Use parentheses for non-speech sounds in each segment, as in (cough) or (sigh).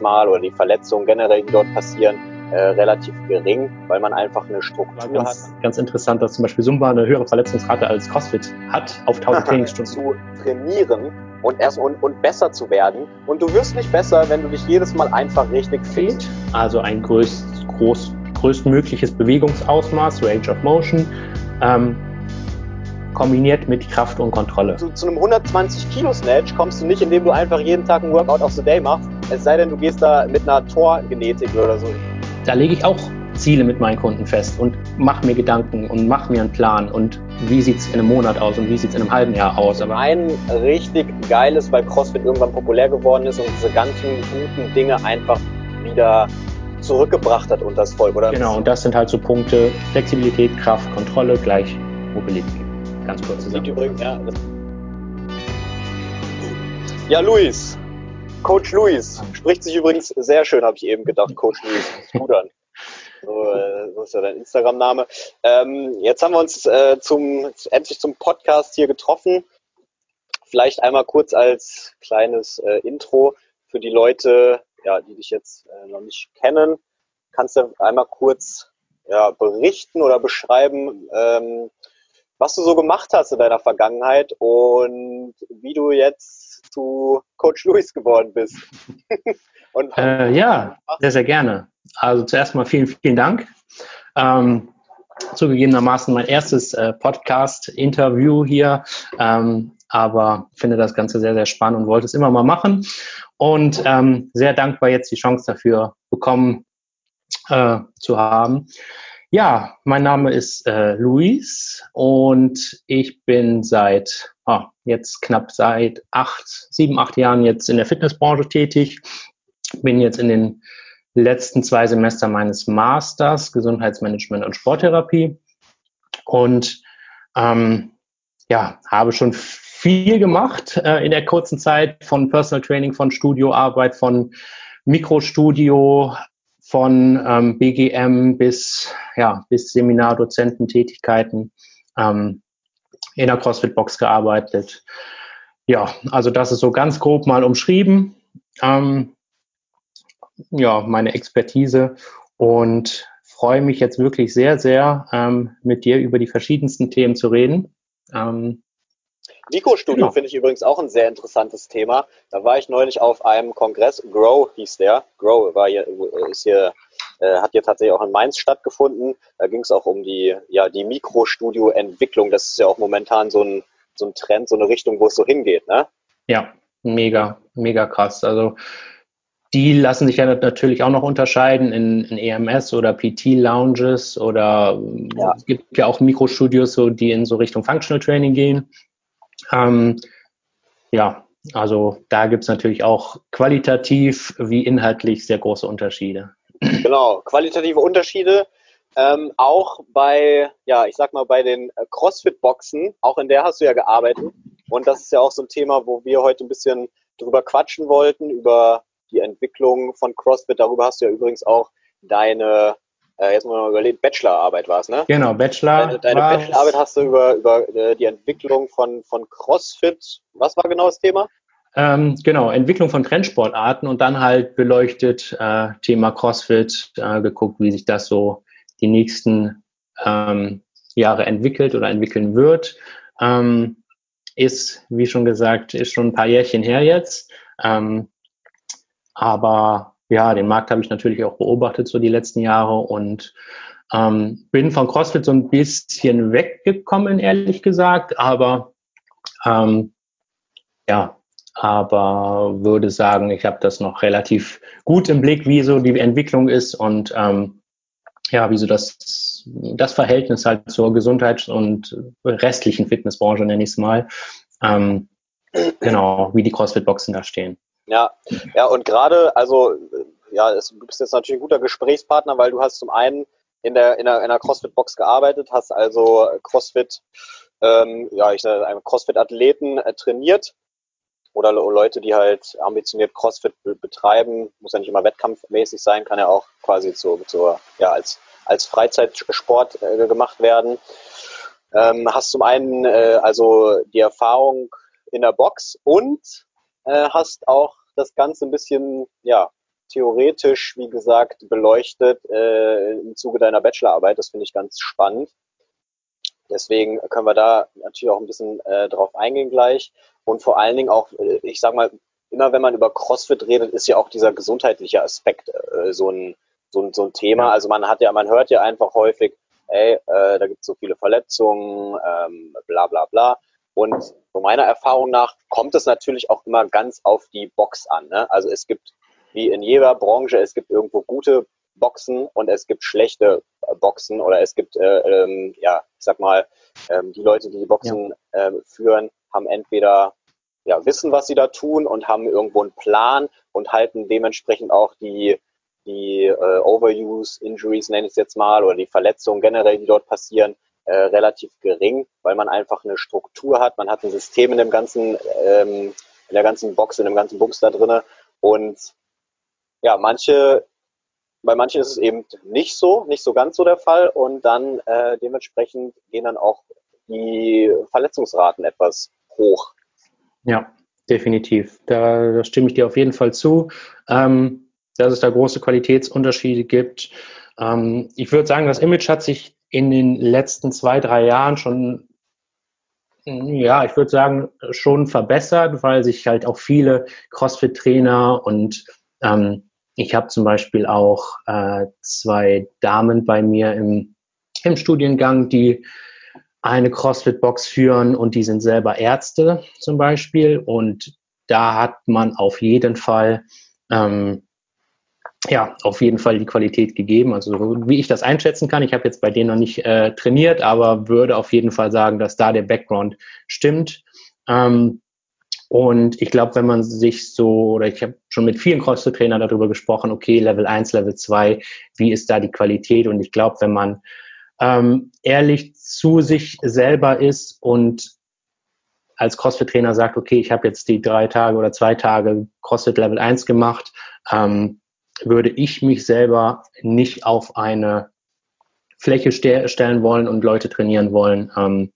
jetzt mal, oder die Verletzungen generell, die dort passieren, äh, relativ gering, weil man einfach eine Struktur ganz, hat. Ganz interessant, dass zum Beispiel Zumba eine höhere Verletzungsrate als CrossFit hat auf 1000 (laughs) Trainingsstunden. Zu trainieren und erst und, und besser zu werden. Und du wirst nicht besser, wenn du dich jedes Mal einfach richtig fehlt. Also ein größt, groß, größtmögliches Bewegungsausmaß, Range of Motion, ähm, kombiniert mit Kraft und Kontrolle. Zu, zu einem 120 Kilo Snatch kommst du nicht, indem du einfach jeden Tag ein Workout of the Day machst. Es sei denn, du gehst da mit einer Torgenetik oder so da lege ich auch Ziele mit meinen Kunden fest und mache mir Gedanken und mache mir einen Plan und wie sieht es in einem Monat aus und wie sieht es in einem halben Jahr aus. Aber ein richtig geiles, weil CrossFit irgendwann populär geworden ist und diese ganzen guten Dinge einfach wieder zurückgebracht hat unter das Volk, oder? Genau, und das sind halt so Punkte Flexibilität, Kraft, Kontrolle gleich Mobilität. Ganz kurz zusammen. Übrigens, ja, ja, Luis, Coach Luis spricht sich übrigens sehr schön, habe ich eben gedacht, Coach Luis. Gut an. So, äh, so ist ja dein Instagram-Name. Ähm, jetzt haben wir uns äh, zum, endlich zum Podcast hier getroffen. Vielleicht einmal kurz als kleines äh, Intro für die Leute, ja, die dich jetzt äh, noch nicht kennen. Kannst du einmal kurz ja, berichten oder beschreiben, ähm, was du so gemacht hast in deiner Vergangenheit und wie du jetzt zu Coach Luis geworden bist. (laughs) Und, äh, ja, sehr, sehr gerne. Also zuerst mal vielen, vielen Dank. Ähm, zugegebenermaßen mein erstes äh, Podcast-Interview hier, ähm, aber finde das Ganze sehr, sehr spannend und wollte es immer mal machen. Und ähm, sehr dankbar jetzt die Chance dafür bekommen äh, zu haben. Ja, mein Name ist äh, Luis und ich bin seit oh, jetzt knapp seit acht, sieben, acht Jahren jetzt in der Fitnessbranche tätig. Bin jetzt in den letzten zwei Semester meines Masters Gesundheitsmanagement und Sporttherapie und ähm, ja, habe schon viel gemacht äh, in der kurzen Zeit von Personal Training, von Studioarbeit, von Mikrostudio, von ähm, BGM bis, ja, bis Seminardozententätigkeiten ähm, in der CrossFit-Box gearbeitet. Ja, also das ist so ganz grob mal umschrieben. Ähm, ja, meine Expertise und freue mich jetzt wirklich sehr, sehr, ähm, mit dir über die verschiedensten Themen zu reden. Ähm, Mikrostudio genau. finde ich übrigens auch ein sehr interessantes Thema. Da war ich neulich auf einem Kongress, Grow hieß der. Grow war hier, ist hier, hat hier tatsächlich auch in Mainz stattgefunden. Da ging es auch um die, ja, die Mikrostudio-Entwicklung. Das ist ja auch momentan so ein, so ein Trend, so eine Richtung, wo es so hingeht, ne? Ja, mega, mega krass. Also die lassen sich ja natürlich auch noch unterscheiden in, in EMS oder PT-Lounges oder ja. es gibt ja auch Mikrostudios, so, die in so Richtung Functional Training gehen. Ähm, ja, also da gibt es natürlich auch qualitativ wie inhaltlich sehr große Unterschiede. Genau, qualitative Unterschiede. Ähm, auch bei, ja, ich sag mal, bei den CrossFit-Boxen, auch in der hast du ja gearbeitet. Und das ist ja auch so ein Thema, wo wir heute ein bisschen drüber quatschen wollten, über die Entwicklung von CrossFit. Darüber hast du ja übrigens auch deine äh, jetzt mal überlegen, Bachelorarbeit war es, ne? Genau, Bachelor. Deine, deine Bachelorarbeit hast du über, über äh, die Entwicklung von, von CrossFit. Was war genau das Thema? Ähm, genau, Entwicklung von Trendsportarten und dann halt beleuchtet äh, Thema CrossFit, äh, geguckt, wie sich das so die nächsten ähm, Jahre entwickelt oder entwickeln wird. Ähm, ist, wie schon gesagt, ist schon ein paar Jährchen her jetzt. Ähm, aber ja, den Markt habe ich natürlich auch beobachtet so die letzten Jahre und ähm, bin von CrossFit so ein bisschen weggekommen, ehrlich gesagt, aber ähm, ja, aber würde sagen, ich habe das noch relativ gut im Blick, wie so die Entwicklung ist und ähm, ja, wie so das, das Verhältnis halt zur Gesundheits- und restlichen Fitnessbranche, nenne ich es mal. Ähm, genau, wie die CrossFit-Boxen da stehen. Ja, ja, und gerade, also, ja, du bist jetzt natürlich ein guter Gesprächspartner, weil du hast zum einen in der, in der, in der CrossFit-Box gearbeitet, hast also CrossFit, ähm, ja, ich sage, CrossFit-Athleten äh, trainiert oder Leute, die halt ambitioniert CrossFit betreiben, muss ja nicht immer wettkampfmäßig sein, kann ja auch quasi zur, zur ja, als, als Freizeitsport äh, gemacht werden. Ähm, hast zum einen äh, also die Erfahrung in der Box und äh, hast auch das Ganze ein bisschen, ja, theoretisch, wie gesagt, beleuchtet äh, im Zuge deiner Bachelorarbeit. Das finde ich ganz spannend. Deswegen können wir da natürlich auch ein bisschen äh, drauf eingehen gleich. Und vor allen Dingen auch, äh, ich sag mal, immer wenn man über CrossFit redet, ist ja auch dieser gesundheitliche Aspekt äh, so, ein, so, ein, so ein Thema. Also man hat ja, man hört ja einfach häufig, ey, äh, da gibt es so viele Verletzungen, ähm, bla bla bla. Und so meiner Erfahrung nach kommt es natürlich auch immer ganz auf die Box an. Ne? Also es gibt, wie in jeder Branche, es gibt irgendwo gute Boxen und es gibt schlechte äh, Boxen oder es gibt, äh, ähm, ja, ich sag mal, ähm, die Leute, die die Boxen ja. äh, führen, haben entweder ja, wissen, was sie da tun und haben irgendwo einen Plan und halten dementsprechend auch die, die äh, Overuse, Injuries nenne ich es jetzt mal, oder die Verletzungen generell, die dort passieren, äh, relativ gering, weil man einfach eine Struktur hat, man hat ein System in dem ganzen, ähm, in der ganzen Box, in dem ganzen Bums da drinne und ja, manche bei manchen ist es eben nicht so, nicht so ganz so der Fall und dann äh, dementsprechend gehen dann auch die Verletzungsraten etwas hoch. Ja, definitiv. Da, da stimme ich dir auf jeden Fall zu, ähm, dass es da große Qualitätsunterschiede gibt. Ähm, ich würde sagen, das Image hat sich in den letzten zwei, drei Jahren schon ja, ich würde sagen, schon verbessert, weil sich halt auch viele CrossFit-Trainer und ähm, ich habe zum Beispiel auch äh, zwei Damen bei mir im, im Studiengang, die eine CrossFit-Box führen und die sind selber Ärzte zum Beispiel. Und da hat man auf jeden Fall, ähm, ja, auf jeden Fall die Qualität gegeben. Also wie ich das einschätzen kann, ich habe jetzt bei denen noch nicht äh, trainiert, aber würde auf jeden Fall sagen, dass da der Background stimmt. Ähm, und ich glaube, wenn man sich so, oder ich habe schon mit vielen CrossFit-Trainern darüber gesprochen, okay, Level 1, Level 2, wie ist da die Qualität? Und ich glaube, wenn man ähm, ehrlich zu sich selber ist und als CrossFit-Trainer sagt, okay, ich habe jetzt die drei Tage oder zwei Tage CrossFit Level 1 gemacht, ähm, würde ich mich selber nicht auf eine Fläche ste stellen wollen und Leute trainieren wollen, ähm,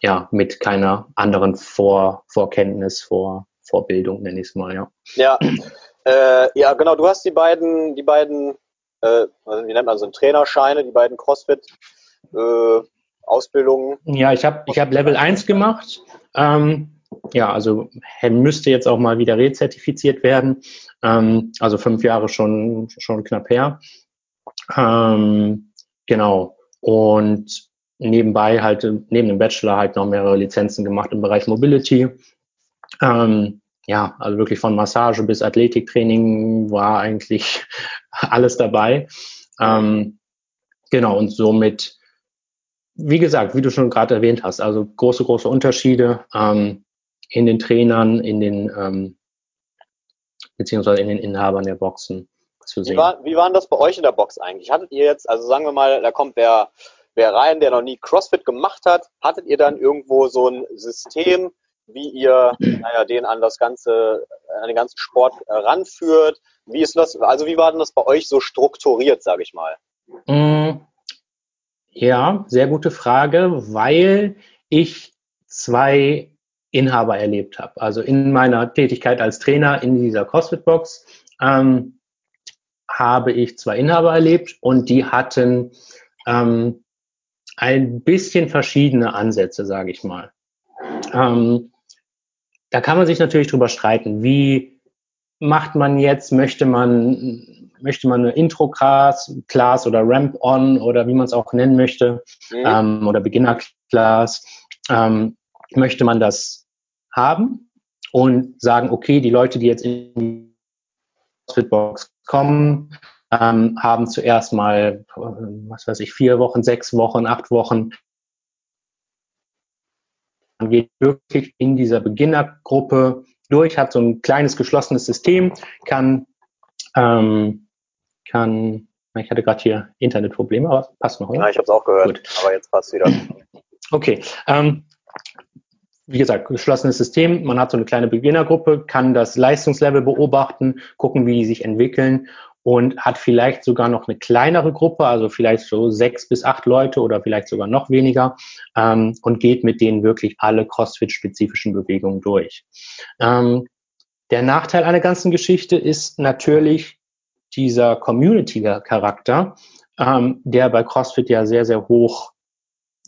ja, mit keiner anderen Vor Vorkenntnis, Vor Vorbildung, nenne ich es mal, ja. Ja, äh, ja, genau, du hast die beiden, die beiden, äh, wie nennt man so, Trainerscheine, die beiden CrossFit äh, Ausbildungen. Ja, ich habe ich hab Level 1 gemacht. Ähm, ja, also müsste jetzt auch mal wieder rezertifiziert werden. Ähm, also fünf Jahre schon, schon knapp her. Ähm, genau. Und nebenbei halt neben dem Bachelor halt noch mehrere Lizenzen gemacht im Bereich Mobility. Ähm, ja, also wirklich von Massage bis Athletiktraining war eigentlich (laughs) alles dabei. Ähm, genau, und somit, wie gesagt, wie du schon gerade erwähnt hast, also große, große Unterschiede ähm, in den Trainern, in den ähm, beziehungsweise in den Inhabern der Boxen zu sehen. Wie, war, wie waren das bei euch in der Box eigentlich? Hattet ihr jetzt, also sagen wir mal, da kommt der wer rein, der noch nie CrossFit gemacht hat, hattet ihr dann irgendwo so ein System, wie ihr naja, den an das ganze, an den ganzen Sport äh, ranführt? Wie ist das, also wie war denn das bei euch so strukturiert, sage ich mal? Mm, ja, sehr gute Frage, weil ich zwei Inhaber erlebt habe. Also in meiner Tätigkeit als Trainer in dieser CrossFit-Box ähm, habe ich zwei Inhaber erlebt und die hatten ähm, ein bisschen verschiedene Ansätze, sage ich mal. Ähm, da kann man sich natürlich drüber streiten, wie macht man jetzt, möchte man, möchte man eine Intro-Class Class oder Ramp-On oder wie man es auch nennen möchte, mhm. ähm, oder Beginner-Class, ähm, möchte man das haben und sagen, okay, die Leute, die jetzt in die CrossFit-Box kommen, ähm, haben zuerst mal, was weiß ich, vier Wochen, sechs Wochen, acht Wochen. Man geht wirklich in dieser Beginnergruppe durch, hat so ein kleines geschlossenes System, kann, ähm, kann, ich hatte gerade hier Internetprobleme, aber passt noch, oder? Ja, ich habe es auch gehört, Gut. aber jetzt passt wieder. (clears throat) Okay, ähm, wie gesagt, geschlossenes System. Man hat so eine kleine Beginnergruppe, kann das Leistungslevel beobachten, gucken, wie die sich entwickeln und hat vielleicht sogar noch eine kleinere Gruppe, also vielleicht so sechs bis acht Leute oder vielleicht sogar noch weniger ähm, und geht mit denen wirklich alle CrossFit-spezifischen Bewegungen durch. Ähm, der Nachteil einer ganzen Geschichte ist natürlich, dieser Community-Charakter, ähm, der bei CrossFit ja sehr, sehr hoch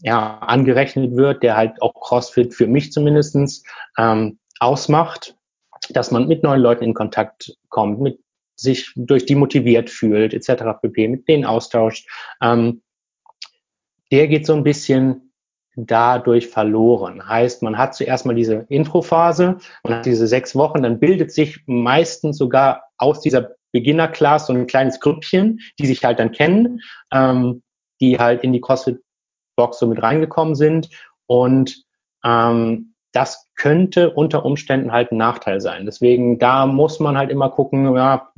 ja, angerechnet wird, der halt auch CrossFit für mich zumindestens ähm, ausmacht, dass man mit neuen Leuten in Kontakt kommt, mit sich durch die motiviert fühlt, etc. pp, mit denen austauscht. Ähm, der geht so ein bisschen dadurch verloren. Heißt, man hat zuerst mal diese Introphase, man hat diese sechs Wochen, dann bildet sich meistens sogar aus dieser Beginner-Class so ein kleines Grüppchen, die sich halt dann kennen, ähm, die halt in die CrossFit-Box so mit reingekommen sind und ähm, das könnte unter Umständen halt ein Nachteil sein. Deswegen, da muss man halt immer gucken, ja,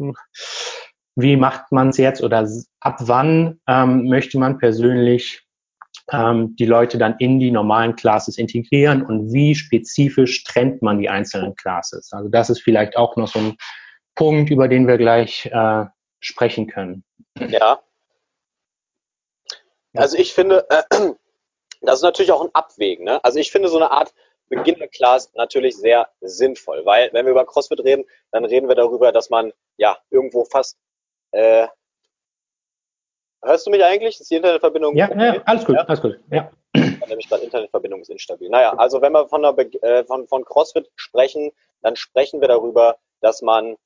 wie macht man es jetzt oder ab wann ähm, möchte man persönlich ähm, die Leute dann in die normalen Classes integrieren und wie spezifisch trennt man die einzelnen Classes. Also das ist vielleicht auch noch so ein Punkt, über den wir gleich äh, sprechen können. Ja. Also ich finde, äh, das ist natürlich auch ein Abwägen. Ne? Also ich finde so eine Art Beginner-Class natürlich sehr sinnvoll, weil wenn wir über CrossFit reden, dann reden wir darüber, dass man ja irgendwo fast äh, Hörst du mich eigentlich? Ist die Internetverbindung? Ja, okay? ja alles gut, ja? alles gut. Ja. Nämlich gerade Internetverbindung ist instabil. Naja, also wenn wir von, äh, von, von CrossFit sprechen, dann sprechen wir darüber, dass man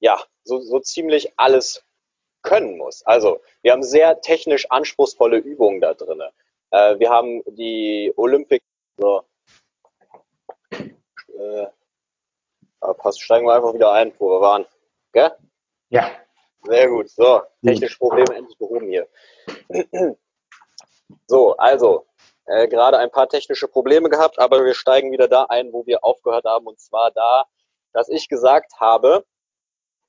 ja so, so ziemlich alles können muss. Also wir haben sehr technisch anspruchsvolle Übungen da drin. Äh, wir haben die Olympic, so, äh, passt, steigen wir einfach wieder ein, wo wir waren. Gell? Ja. Sehr gut. So, technische Probleme endlich behoben hier. So, also, äh, gerade ein paar technische Probleme gehabt, aber wir steigen wieder da ein, wo wir aufgehört haben, und zwar da, dass ich gesagt habe,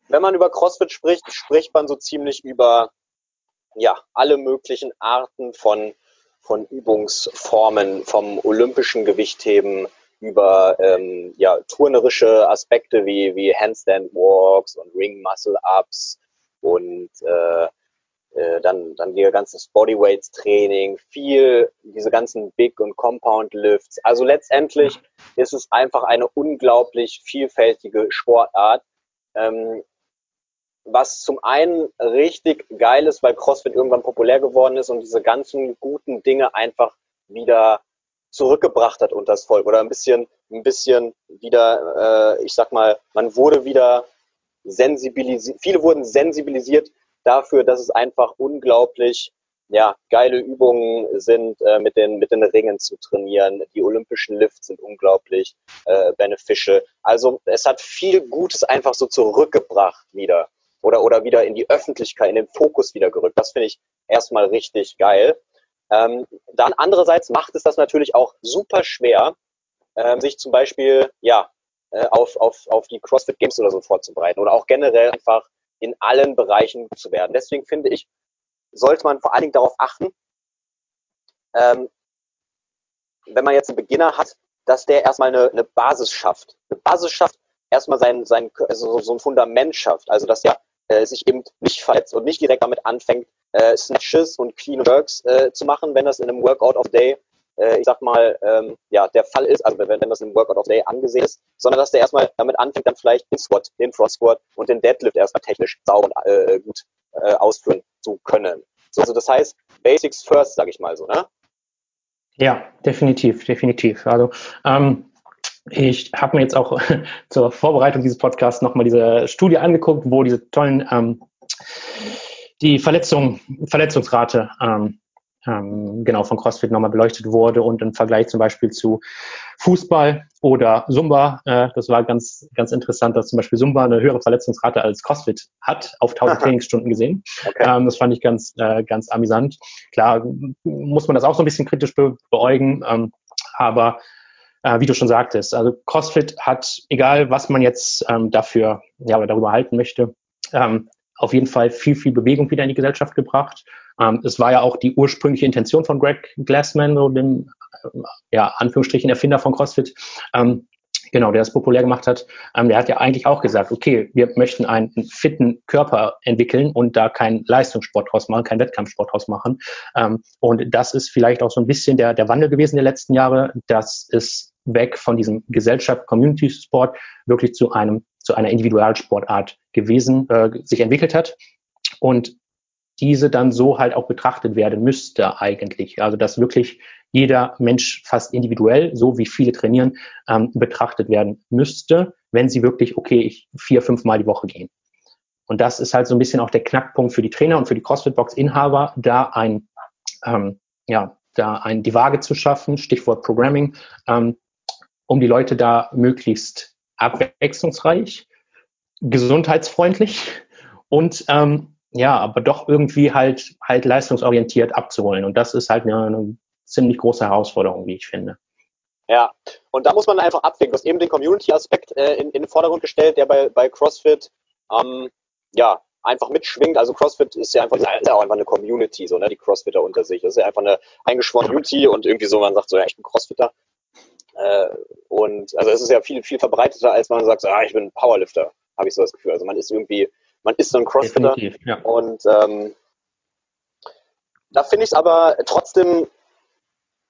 wenn man über CrossFit spricht, spricht man so ziemlich über ja alle möglichen Arten von von Übungsformen, vom olympischen Gewichtheben über ähm, ja turnerische Aspekte wie wie Handstand Walks und Ring Muscle Ups und äh, äh, dann, dann ihr ganzes Bodyweights Training, viel, diese ganzen Big und Compound Lifts. Also letztendlich ist es einfach eine unglaublich vielfältige Sportart. Ähm, was zum einen richtig geil ist, weil CrossFit irgendwann populär geworden ist und diese ganzen guten Dinge einfach wieder zurückgebracht hat unter das Volk oder ein bisschen, ein bisschen wieder, äh, ich sag mal, man wurde wieder sensibilisiert, viele wurden sensibilisiert dafür, dass es einfach unglaublich ja, geile Übungen sind, äh, mit, den, mit den Ringen zu trainieren. Die olympischen Lifts sind unglaublich äh, beneficial. Also es hat viel Gutes einfach so zurückgebracht wieder. Oder, oder wieder in die Öffentlichkeit, in den Fokus wieder gerückt. Das finde ich erstmal richtig geil. Ähm, dann andererseits macht es das natürlich auch super schwer, ähm, sich zum Beispiel ja äh, auf, auf, auf die CrossFit Games oder so vorzubereiten oder auch generell einfach in allen Bereichen zu werden. Deswegen finde ich, sollte man vor allen Dingen darauf achten, ähm, wenn man jetzt einen Beginner hat, dass der erstmal eine, eine Basis schafft. Eine Basis schafft, erstmal sein, sein also so ein Fundament schafft. Also dass er äh, sich eben nicht verletzt und nicht direkt damit anfängt, äh, Snatches und Clean Works äh, zu machen, wenn das in einem Workout of Day äh, ich sag mal, ähm, ja, der Fall ist, also wenn, wenn das im Workout of Day angesehen ist, sondern dass der erstmal damit anfängt, dann vielleicht den Squat, den Front Squat und den Deadlift erstmal technisch sauber und äh, gut äh, ausführen zu können. So, also das heißt, Basics first, sag ich mal so, ne? Ja, definitiv, definitiv. Also ähm, ich habe mir jetzt auch (laughs) zur Vorbereitung dieses Podcasts nochmal diese Studie angeguckt, wo diese tollen ähm, die Verletzung, Verletzungsrate ähm, ähm, genau von CrossFit nochmal beleuchtet wurde und im Vergleich zum Beispiel zu Fußball oder Zumba, äh, das war ganz, ganz interessant, dass zum Beispiel Zumba eine höhere Verletzungsrate als CrossFit hat, auf 1000 Aha. Trainingsstunden gesehen. Okay. Ähm, das fand ich ganz, äh, ganz amüsant. Klar muss man das auch so ein bisschen kritisch be beäugen, ähm, aber äh, wie du schon sagtest, also CrossFit hat, egal was man jetzt ähm, dafür, ja, oder darüber halten möchte, ähm, auf jeden Fall viel, viel Bewegung wieder in die Gesellschaft gebracht. Ähm, es war ja auch die ursprüngliche Intention von Greg Glassman, so dem, äh, ja, Anführungsstrichen Erfinder von CrossFit. Ähm, genau, der es populär gemacht hat, ähm, der hat ja eigentlich auch gesagt, okay, wir möchten einen fitten Körper entwickeln und da keinen Leistungssport draus machen, keinen Wettkampfsport draus machen. Ähm, und das ist vielleicht auch so ein bisschen der, der Wandel gewesen der letzten Jahre, dass es weg von diesem Gesellschaft Community Sport wirklich zu einem zu einer Individualsportart gewesen, äh, sich entwickelt hat. Und diese dann so halt auch betrachtet werden müsste eigentlich. Also dass wirklich jeder Mensch fast individuell, so wie viele trainieren, ähm, betrachtet werden müsste, wenn sie wirklich, okay, ich vier, fünf Mal die Woche gehen. Und das ist halt so ein bisschen auch der Knackpunkt für die Trainer und für die CrossFit-Box-Inhaber, da ein, ähm, ja, da ein die Waage zu schaffen, Stichwort Programming, ähm, um die Leute da möglichst abwechslungsreich, gesundheitsfreundlich und ähm, ja, aber doch irgendwie halt halt leistungsorientiert abzuholen. Und das ist halt eine, eine ziemlich große Herausforderung, wie ich finde. Ja, und da muss man einfach abwägen. Du hast eben den Community-Aspekt äh, in, in den Vordergrund gestellt, der bei, bei CrossFit ähm, ja einfach mitschwingt. Also CrossFit ist ja einfach, ist ja auch einfach eine Community, so, ne, die Crossfitter unter sich. Das ist ja einfach eine eingeschworene Community und irgendwie so, man sagt so, ja, ich bin Crossfitter. Äh, und also es ist ja viel, viel verbreiteter, als man sagt, ah, ich bin Powerlifter, habe ich so das Gefühl. Also man ist irgendwie man ist so ein Crossfitter. Ja. Und ähm, da finde ich es aber trotzdem,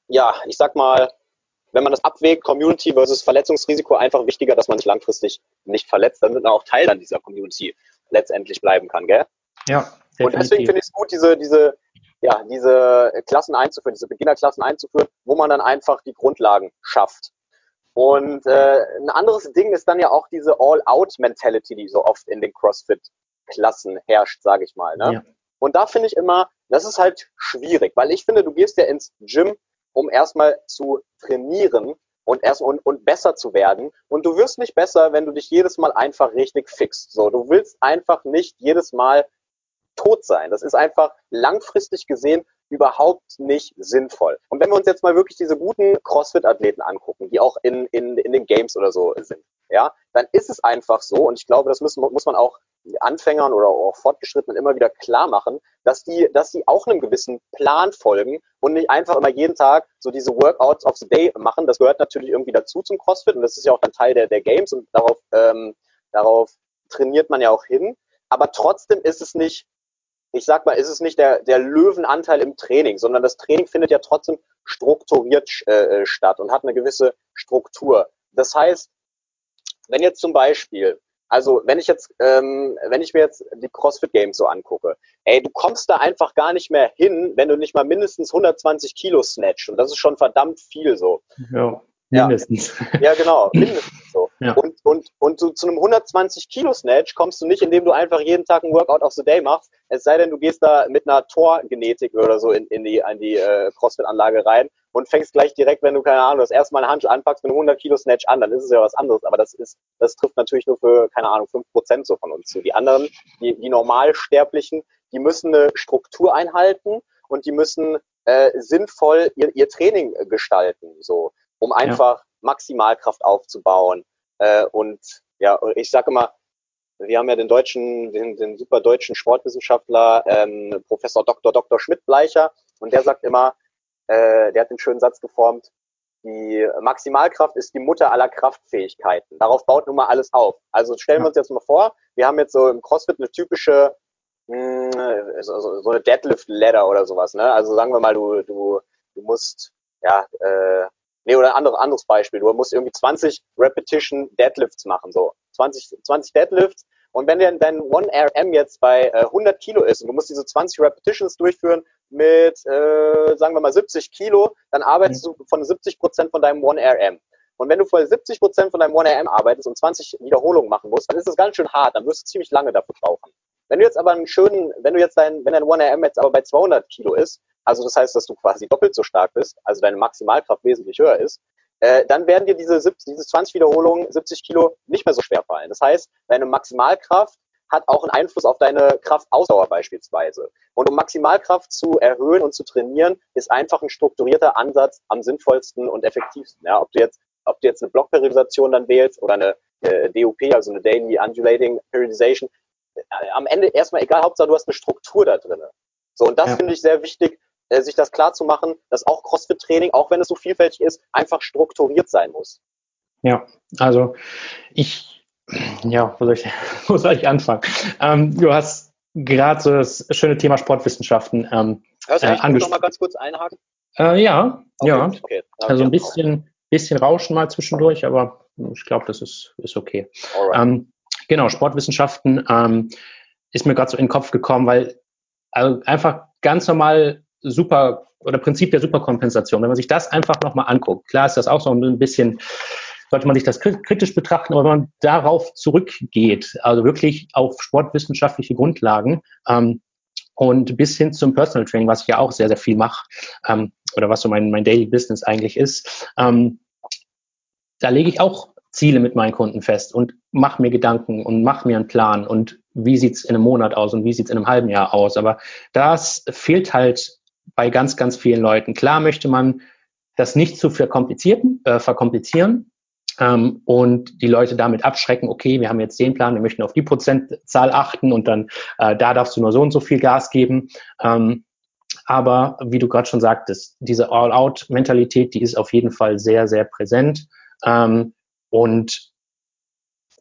ja, ich sag mal, wenn man das abwägt, Community versus Verletzungsrisiko, einfach wichtiger, dass man sich langfristig nicht verletzt, damit man auch Teil dann dieser Community letztendlich bleiben kann, gell? Ja. Definitiv. Und deswegen finde ich es gut, diese, diese, ja, diese Klassen einzuführen, diese Beginnerklassen einzuführen, wo man dann einfach die Grundlagen schafft. Und äh, ein anderes Ding ist dann ja auch diese All-Out-Mentality, die so oft in den CrossFit Klassen herrscht, sage ich mal. Ne? Ja. Und da finde ich immer, das ist halt schwierig, weil ich finde, du gehst ja ins Gym, um erstmal zu trainieren und erst und, und besser zu werden. Und du wirst nicht besser, wenn du dich jedes Mal einfach richtig fixst. So, du willst einfach nicht jedes Mal tot sein. Das ist einfach langfristig gesehen überhaupt nicht sinnvoll. Und wenn wir uns jetzt mal wirklich diese guten CrossFit-Athleten angucken, die auch in, in, in den Games oder so sind, ja, dann ist es einfach so, und ich glaube, das müssen, muss man auch Anfängern oder auch Fortgeschrittenen immer wieder klar machen, dass die, dass die auch einem gewissen Plan folgen und nicht einfach immer jeden Tag so diese Workouts of the Day machen. Das gehört natürlich irgendwie dazu zum CrossFit und das ist ja auch dann Teil der, der Games und darauf, ähm, darauf trainiert man ja auch hin. Aber trotzdem ist es nicht, ich sag mal, ist es nicht der, der Löwenanteil im Training, sondern das Training findet ja trotzdem strukturiert äh, statt und hat eine gewisse Struktur. Das heißt, wenn jetzt zum Beispiel also wenn ich jetzt, ähm, wenn ich mir jetzt die CrossFit Games so angucke, ey, du kommst da einfach gar nicht mehr hin, wenn du nicht mal mindestens 120 Kilo snatcht. Und das ist schon verdammt viel so. Ja. Mindestens. Ja, ja genau, mindestens so. (laughs) Ja. Und, und, und so, zu einem 120 Kilo Snatch kommst du nicht, indem du einfach jeden Tag ein Workout of the Day machst, es sei denn, du gehst da mit einer Torgenetik oder so in, in die, in die äh, CrossFit-Anlage rein und fängst gleich direkt, wenn du, keine Ahnung, das erste Mal eine Handschuh anpackst mit einem 100 Kilo Snatch an, dann ist es ja was anderes. Aber das ist, das trifft natürlich nur für, keine Ahnung, 5% so von uns zu. Die anderen, die, die Normalsterblichen, die müssen eine Struktur einhalten und die müssen äh, sinnvoll ihr, ihr Training gestalten. So um einfach ja. Maximalkraft aufzubauen. Äh, und ja, ich sage immer, wir haben ja den deutschen, den, den super deutschen Sportwissenschaftler, ähm, Professor Dr. Dr. Schmidt-Bleicher, und der sagt immer, äh, der hat den schönen Satz geformt, die Maximalkraft ist die Mutter aller Kraftfähigkeiten. Darauf baut nun mal alles auf. Also stellen wir uns jetzt mal vor, wir haben jetzt so im CrossFit eine typische mh, hm, so, so eine Deadlift-Ladder oder sowas. Ne? Also sagen wir mal, du, du, du musst ja äh, Nee, oder ein anderes, anderes Beispiel. Du musst irgendwie 20 Repetition Deadlifts machen, so. 20, 20 Deadlifts. Und wenn dein, dein 1RM jetzt bei äh, 100 Kilo ist und du musst diese 20 Repetitions durchführen mit, äh, sagen wir mal 70 Kilo, dann arbeitest mhm. du von 70 Prozent von deinem 1RM. Und wenn du voll 70 Prozent von deinem 1RM arbeitest und 20 Wiederholungen machen musst, dann ist das ganz schön hart. Dann wirst du ziemlich lange dafür brauchen. Wenn du jetzt aber einen schönen, wenn du jetzt dein, wenn dein 1RM jetzt aber bei 200 Kilo ist, also das heißt, dass du quasi doppelt so stark bist, also deine Maximalkraft wesentlich höher ist, äh, dann werden dir diese, 70, diese 20 Wiederholungen, 70 Kilo nicht mehr so schwer fallen. Das heißt, deine Maximalkraft hat auch einen Einfluss auf deine Kraftausdauer beispielsweise. Und um Maximalkraft zu erhöhen und zu trainieren, ist einfach ein strukturierter Ansatz am sinnvollsten und effektivsten. Ja, ob du jetzt, ob du jetzt eine Blockperiodisation dann wählst oder eine äh, DOP, also eine Daily Undulating Periodization, am Ende erstmal egal, Hauptsache du hast eine Struktur da drin. So, und das ja. finde ich sehr wichtig, äh, sich das klar zu machen, dass auch CrossFit-Training, auch wenn es so vielfältig ist, einfach strukturiert sein muss. Ja, also ich, ja, wo soll ich, (laughs) wo soll ich anfangen? Ähm, du hast gerade so das schöne Thema Sportwissenschaften ähm, Hörst du äh, angesprochen. noch mal ganz kurz einhaken? Äh, ja, okay, ja. Okay. Also ein bisschen, bisschen Rauschen mal zwischendurch, aber ich glaube, das ist, ist okay. Ähm, genau, Sportwissenschaften ähm, ist mir gerade so in den Kopf gekommen, weil also einfach ganz normal super oder Prinzip der Superkompensation, wenn man sich das einfach nochmal anguckt, klar ist das auch so ein bisschen, sollte man sich das kritisch betrachten, aber wenn man darauf zurückgeht, also wirklich auf sportwissenschaftliche Grundlagen ähm, und bis hin zum Personal Training, was ich ja auch sehr, sehr viel mache, ähm, oder was so mein, mein Daily Business eigentlich ist, ähm, da lege ich auch Ziele mit meinen Kunden fest und mache mir Gedanken und mache mir einen Plan und wie sieht's in einem Monat aus und wie sieht's in einem halben Jahr aus. Aber das fehlt halt bei ganz, ganz vielen Leuten. Klar möchte man das nicht zu verkomplizierten, äh, verkomplizieren ähm, und die Leute damit abschrecken, okay, wir haben jetzt den Plan, wir möchten auf die Prozentzahl achten und dann äh, da darfst du nur so und so viel Gas geben. Ähm, aber wie du gerade schon sagtest, diese All-Out-Mentalität, die ist auf jeden Fall sehr, sehr präsent. Ähm, und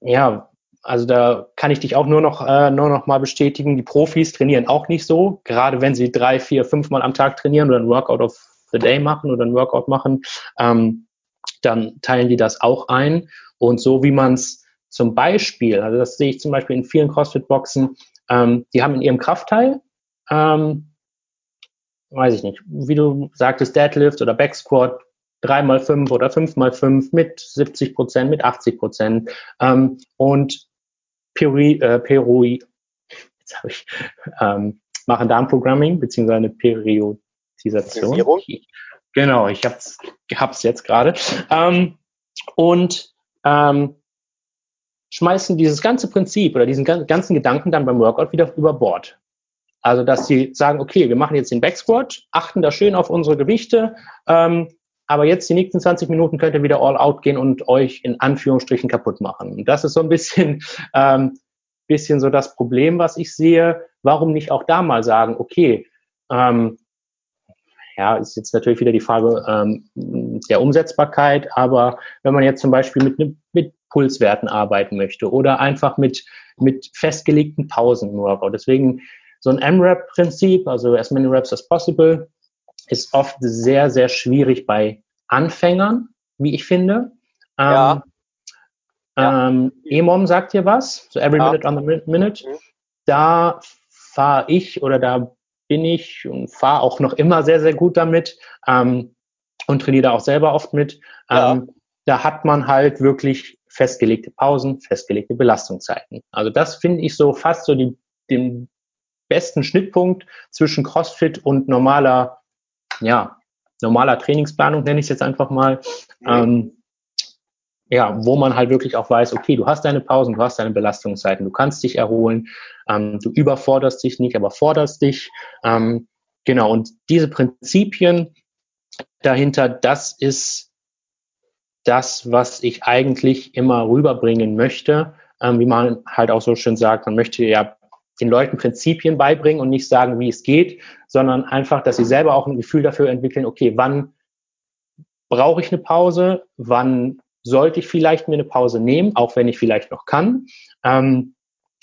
ja, also da kann ich dich auch nur noch, äh, nur noch mal bestätigen. Die Profis trainieren auch nicht so. Gerade wenn sie drei, vier, fünf Mal am Tag trainieren oder ein Workout of the Day machen oder ein Workout machen, ähm, dann teilen die das auch ein. Und so wie man es zum Beispiel, also das sehe ich zum Beispiel in vielen CrossFit-Boxen, ähm, die haben in ihrem Kraftteil, ähm, weiß ich nicht, wie du sagtest, Deadlift oder Backsquat, drei mal fünf oder fünf mal fünf mit 70 Prozent, mit 80 Prozent. Ähm, und Peri, äh, Perui, jetzt habe ich, ähm, machen Darmprogramming, beziehungsweise eine Periodisation. Genau, ich hab's, hab's jetzt gerade. Ähm, und ähm, schmeißen dieses ganze Prinzip oder diesen ganzen Gedanken dann beim Workout wieder über Bord. Also, dass sie sagen, okay, wir machen jetzt den Backsquat, achten da schön auf unsere Gewichte, ähm, aber jetzt die nächsten 20 Minuten könnt ihr wieder all out gehen und euch in Anführungsstrichen kaputt machen. Und das ist so ein bisschen, (laughs) ähm, bisschen so das Problem, was ich sehe. Warum nicht auch da mal sagen, okay, ähm, ja, ist jetzt natürlich wieder die Frage ähm, der Umsetzbarkeit, aber wenn man jetzt zum Beispiel mit, mit Pulswerten arbeiten möchte oder einfach mit, mit festgelegten Pausen im Workout. Deswegen so ein M-Rap-Prinzip, also as many reps as possible, ist oft sehr, sehr schwierig bei Anfängern, wie ich finde. Ja. Ähm, ja. EMOM sagt dir was, so every ja. minute on the minute. Mhm. Da fahre ich oder da bin ich und fahre auch noch immer sehr, sehr gut damit ähm, und trainiere da auch selber oft mit. Ja. Ähm, da hat man halt wirklich festgelegte Pausen, festgelegte Belastungszeiten. Also das finde ich so fast so die, den besten Schnittpunkt zwischen CrossFit und normaler ja, normaler Trainingsplanung, nenne ich es jetzt einfach mal. Ähm, ja, wo man halt wirklich auch weiß, okay, du hast deine Pausen, du hast deine Belastungszeiten, du kannst dich erholen, ähm, du überforderst dich nicht, aber forderst dich. Ähm, genau, und diese Prinzipien dahinter, das ist das, was ich eigentlich immer rüberbringen möchte. Ähm, wie man halt auch so schön sagt, man möchte ja den Leuten Prinzipien beibringen und nicht sagen, wie es geht, sondern einfach, dass sie selber auch ein Gefühl dafür entwickeln, okay, wann brauche ich eine Pause, wann sollte ich vielleicht mir eine Pause nehmen, auch wenn ich vielleicht noch kann. Ähm,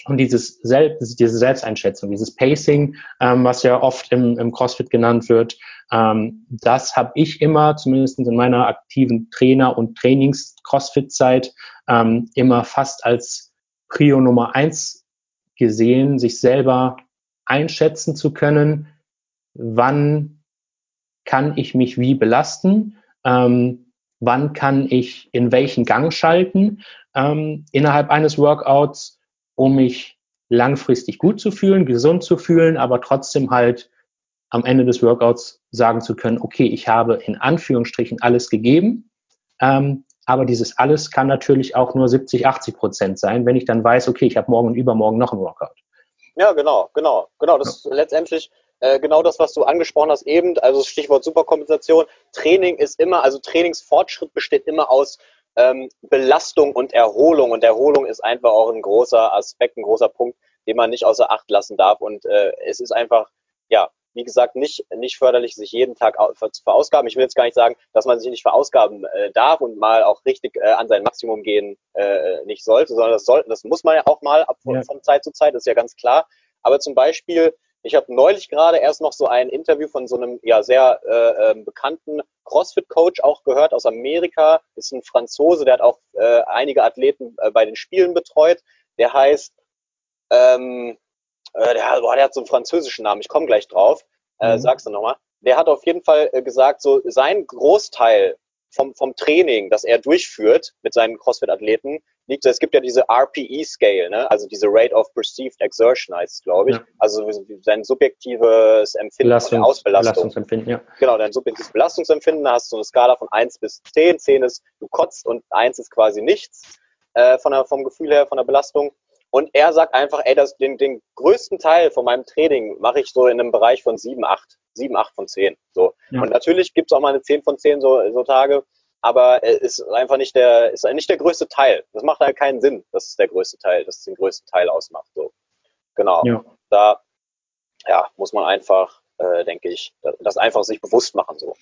und dieses Selbst, diese Selbsteinschätzung, dieses Pacing, ähm, was ja oft im, im CrossFit genannt wird, ähm, das habe ich immer, zumindest in meiner aktiven Trainer- und Trainings-CrossFit-Zeit, ähm, immer fast als Prio Nummer eins gesehen, sich selber einschätzen zu können, wann kann ich mich wie belasten, ähm, wann kann ich in welchen Gang schalten ähm, innerhalb eines Workouts, um mich langfristig gut zu fühlen, gesund zu fühlen, aber trotzdem halt am Ende des Workouts sagen zu können, okay, ich habe in Anführungsstrichen alles gegeben, ähm, aber dieses alles kann natürlich auch nur 70, 80 Prozent sein, wenn ich dann weiß, okay, ich habe morgen und übermorgen noch ein Workout. Ja, genau, genau, genau. Das ja. ist letztendlich äh, genau das, was du angesprochen hast eben, also Stichwort Superkompensation. Training ist immer, also Trainingsfortschritt besteht immer aus ähm, Belastung und Erholung. Und Erholung ist einfach auch ein großer Aspekt, ein großer Punkt, den man nicht außer Acht lassen darf. Und äh, es ist einfach, ja, wie gesagt, nicht, nicht förderlich, sich jeden Tag zu verausgaben. Ich will jetzt gar nicht sagen, dass man sich nicht verausgaben äh, darf und mal auch richtig äh, an sein Maximum gehen äh, nicht sollte, sondern das sollten, das muss man ja auch mal ab, ja. von Zeit zu Zeit, das ist ja ganz klar. Aber zum Beispiel, ich habe neulich gerade erst noch so ein Interview von so einem ja sehr äh, ähm, bekannten CrossFit-Coach auch gehört aus Amerika. Ist ein Franzose, der hat auch äh, einige Athleten äh, bei den Spielen betreut. der heißt, ähm, äh, der, boah, der hat so einen französischen Namen, ich komme gleich drauf, äh, mhm. sag's du nochmal. Der hat auf jeden Fall äh, gesagt, so sein Großteil vom, vom Training, das er durchführt mit seinen CrossFit-Athleten, liegt es gibt ja diese RPE-Scale, ne? also diese Rate of Perceived Exertion heißt es, glaube ich. Ja. Also sein subjektives Empfinden Belastungs von Ausbelastung. Belastungsempfinden, ja. Genau, dein subjektives Belastungsempfinden, da hast du eine Skala von 1 bis 10. 10 ist, du kotzt und 1 ist quasi nichts äh, von der, vom Gefühl her, von der Belastung. Und er sagt einfach, ey, das, den, den größten Teil von meinem Training mache ich so in einem Bereich von 7, 8. 7, 8 von 10. So. Ja. Und natürlich gibt es auch mal eine 10 von 10 so, so Tage, aber es ist einfach nicht der, ist nicht der größte Teil. Das macht halt keinen Sinn, dass es der größte Teil, dass es den größten Teil ausmacht. So. Genau. Ja. Da ja, muss man einfach, äh, denke ich, das einfach sich bewusst machen. So.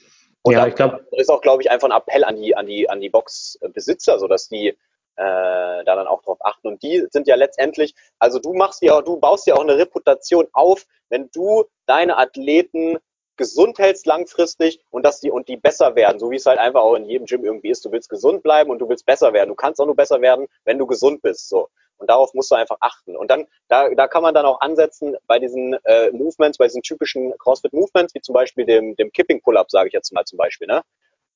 Und ja, ich glaube, ist auch, glaube ich, einfach ein Appell an die, an die, an die Boxbesitzer, so dass die äh, da dann auch drauf achten. Und die sind ja letztendlich, also du machst ja, du baust ja auch eine Reputation auf, wenn du deine Athleten gesund hältst langfristig und dass die und die besser werden, so wie es halt einfach auch in jedem Gym irgendwie ist. Du willst gesund bleiben und du willst besser werden. Du kannst auch nur besser werden, wenn du gesund bist. So. Und darauf musst du einfach achten. Und dann, da, da kann man dann auch ansetzen bei diesen äh, Movements, bei diesen typischen CrossFit-Movements, wie zum Beispiel dem, dem Kipping-Pull-Up, sage ich jetzt mal zum Beispiel. Ne?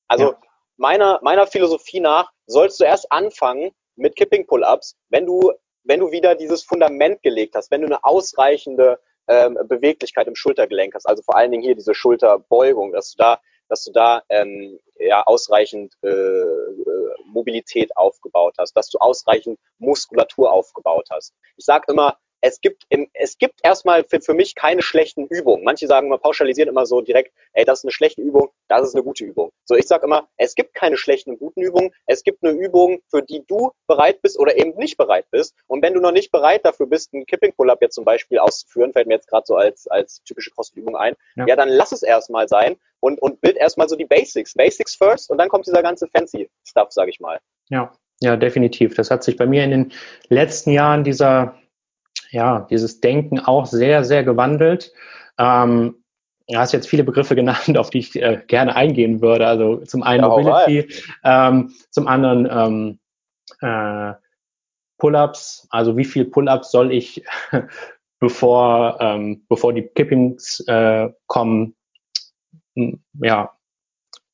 Also ja. Meiner, meiner Philosophie nach sollst du erst anfangen mit Kipping-Pull-Ups, wenn du, wenn du wieder dieses Fundament gelegt hast, wenn du eine ausreichende ähm, Beweglichkeit im Schultergelenk hast, also vor allen Dingen hier diese Schulterbeugung, dass du da, dass du da ähm, ja ausreichend äh, äh, Mobilität aufgebaut hast, dass du ausreichend Muskulatur aufgebaut hast. Ich sage immer, es gibt, im, es gibt erstmal für, für mich keine schlechten Übungen. Manche sagen immer, pauschalisieren immer so direkt, ey, das ist eine schlechte Übung, das ist eine gute Übung. So, ich sage immer, es gibt keine schlechten und guten Übungen. Es gibt eine Übung, für die du bereit bist oder eben nicht bereit bist. Und wenn du noch nicht bereit dafür bist, einen Kipping Pull-Up jetzt zum Beispiel auszuführen, fällt mir jetzt gerade so als, als typische CrossFit-Übung ein, ja. ja, dann lass es erstmal sein und, und bild erstmal so die Basics. Basics first und dann kommt dieser ganze fancy Stuff, sage ich mal. Ja. Ja, definitiv. Das hat sich bei mir in den letzten Jahren dieser ja, dieses Denken auch sehr, sehr gewandelt. Ähm, du hast jetzt viele Begriffe genannt, (laughs) auf die ich äh, gerne eingehen würde. Also zum einen ja, Mobility, ähm, zum anderen ähm, äh, Pull-ups. Also wie viel Pull-ups soll ich, (laughs) bevor ähm, bevor die Kippings äh, kommen, ja,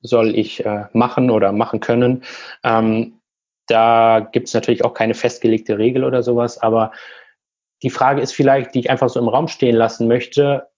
soll ich äh, machen oder machen können. Ähm, da gibt es natürlich auch keine festgelegte Regel oder sowas, aber die Frage ist vielleicht, die ich einfach so im Raum stehen lassen möchte,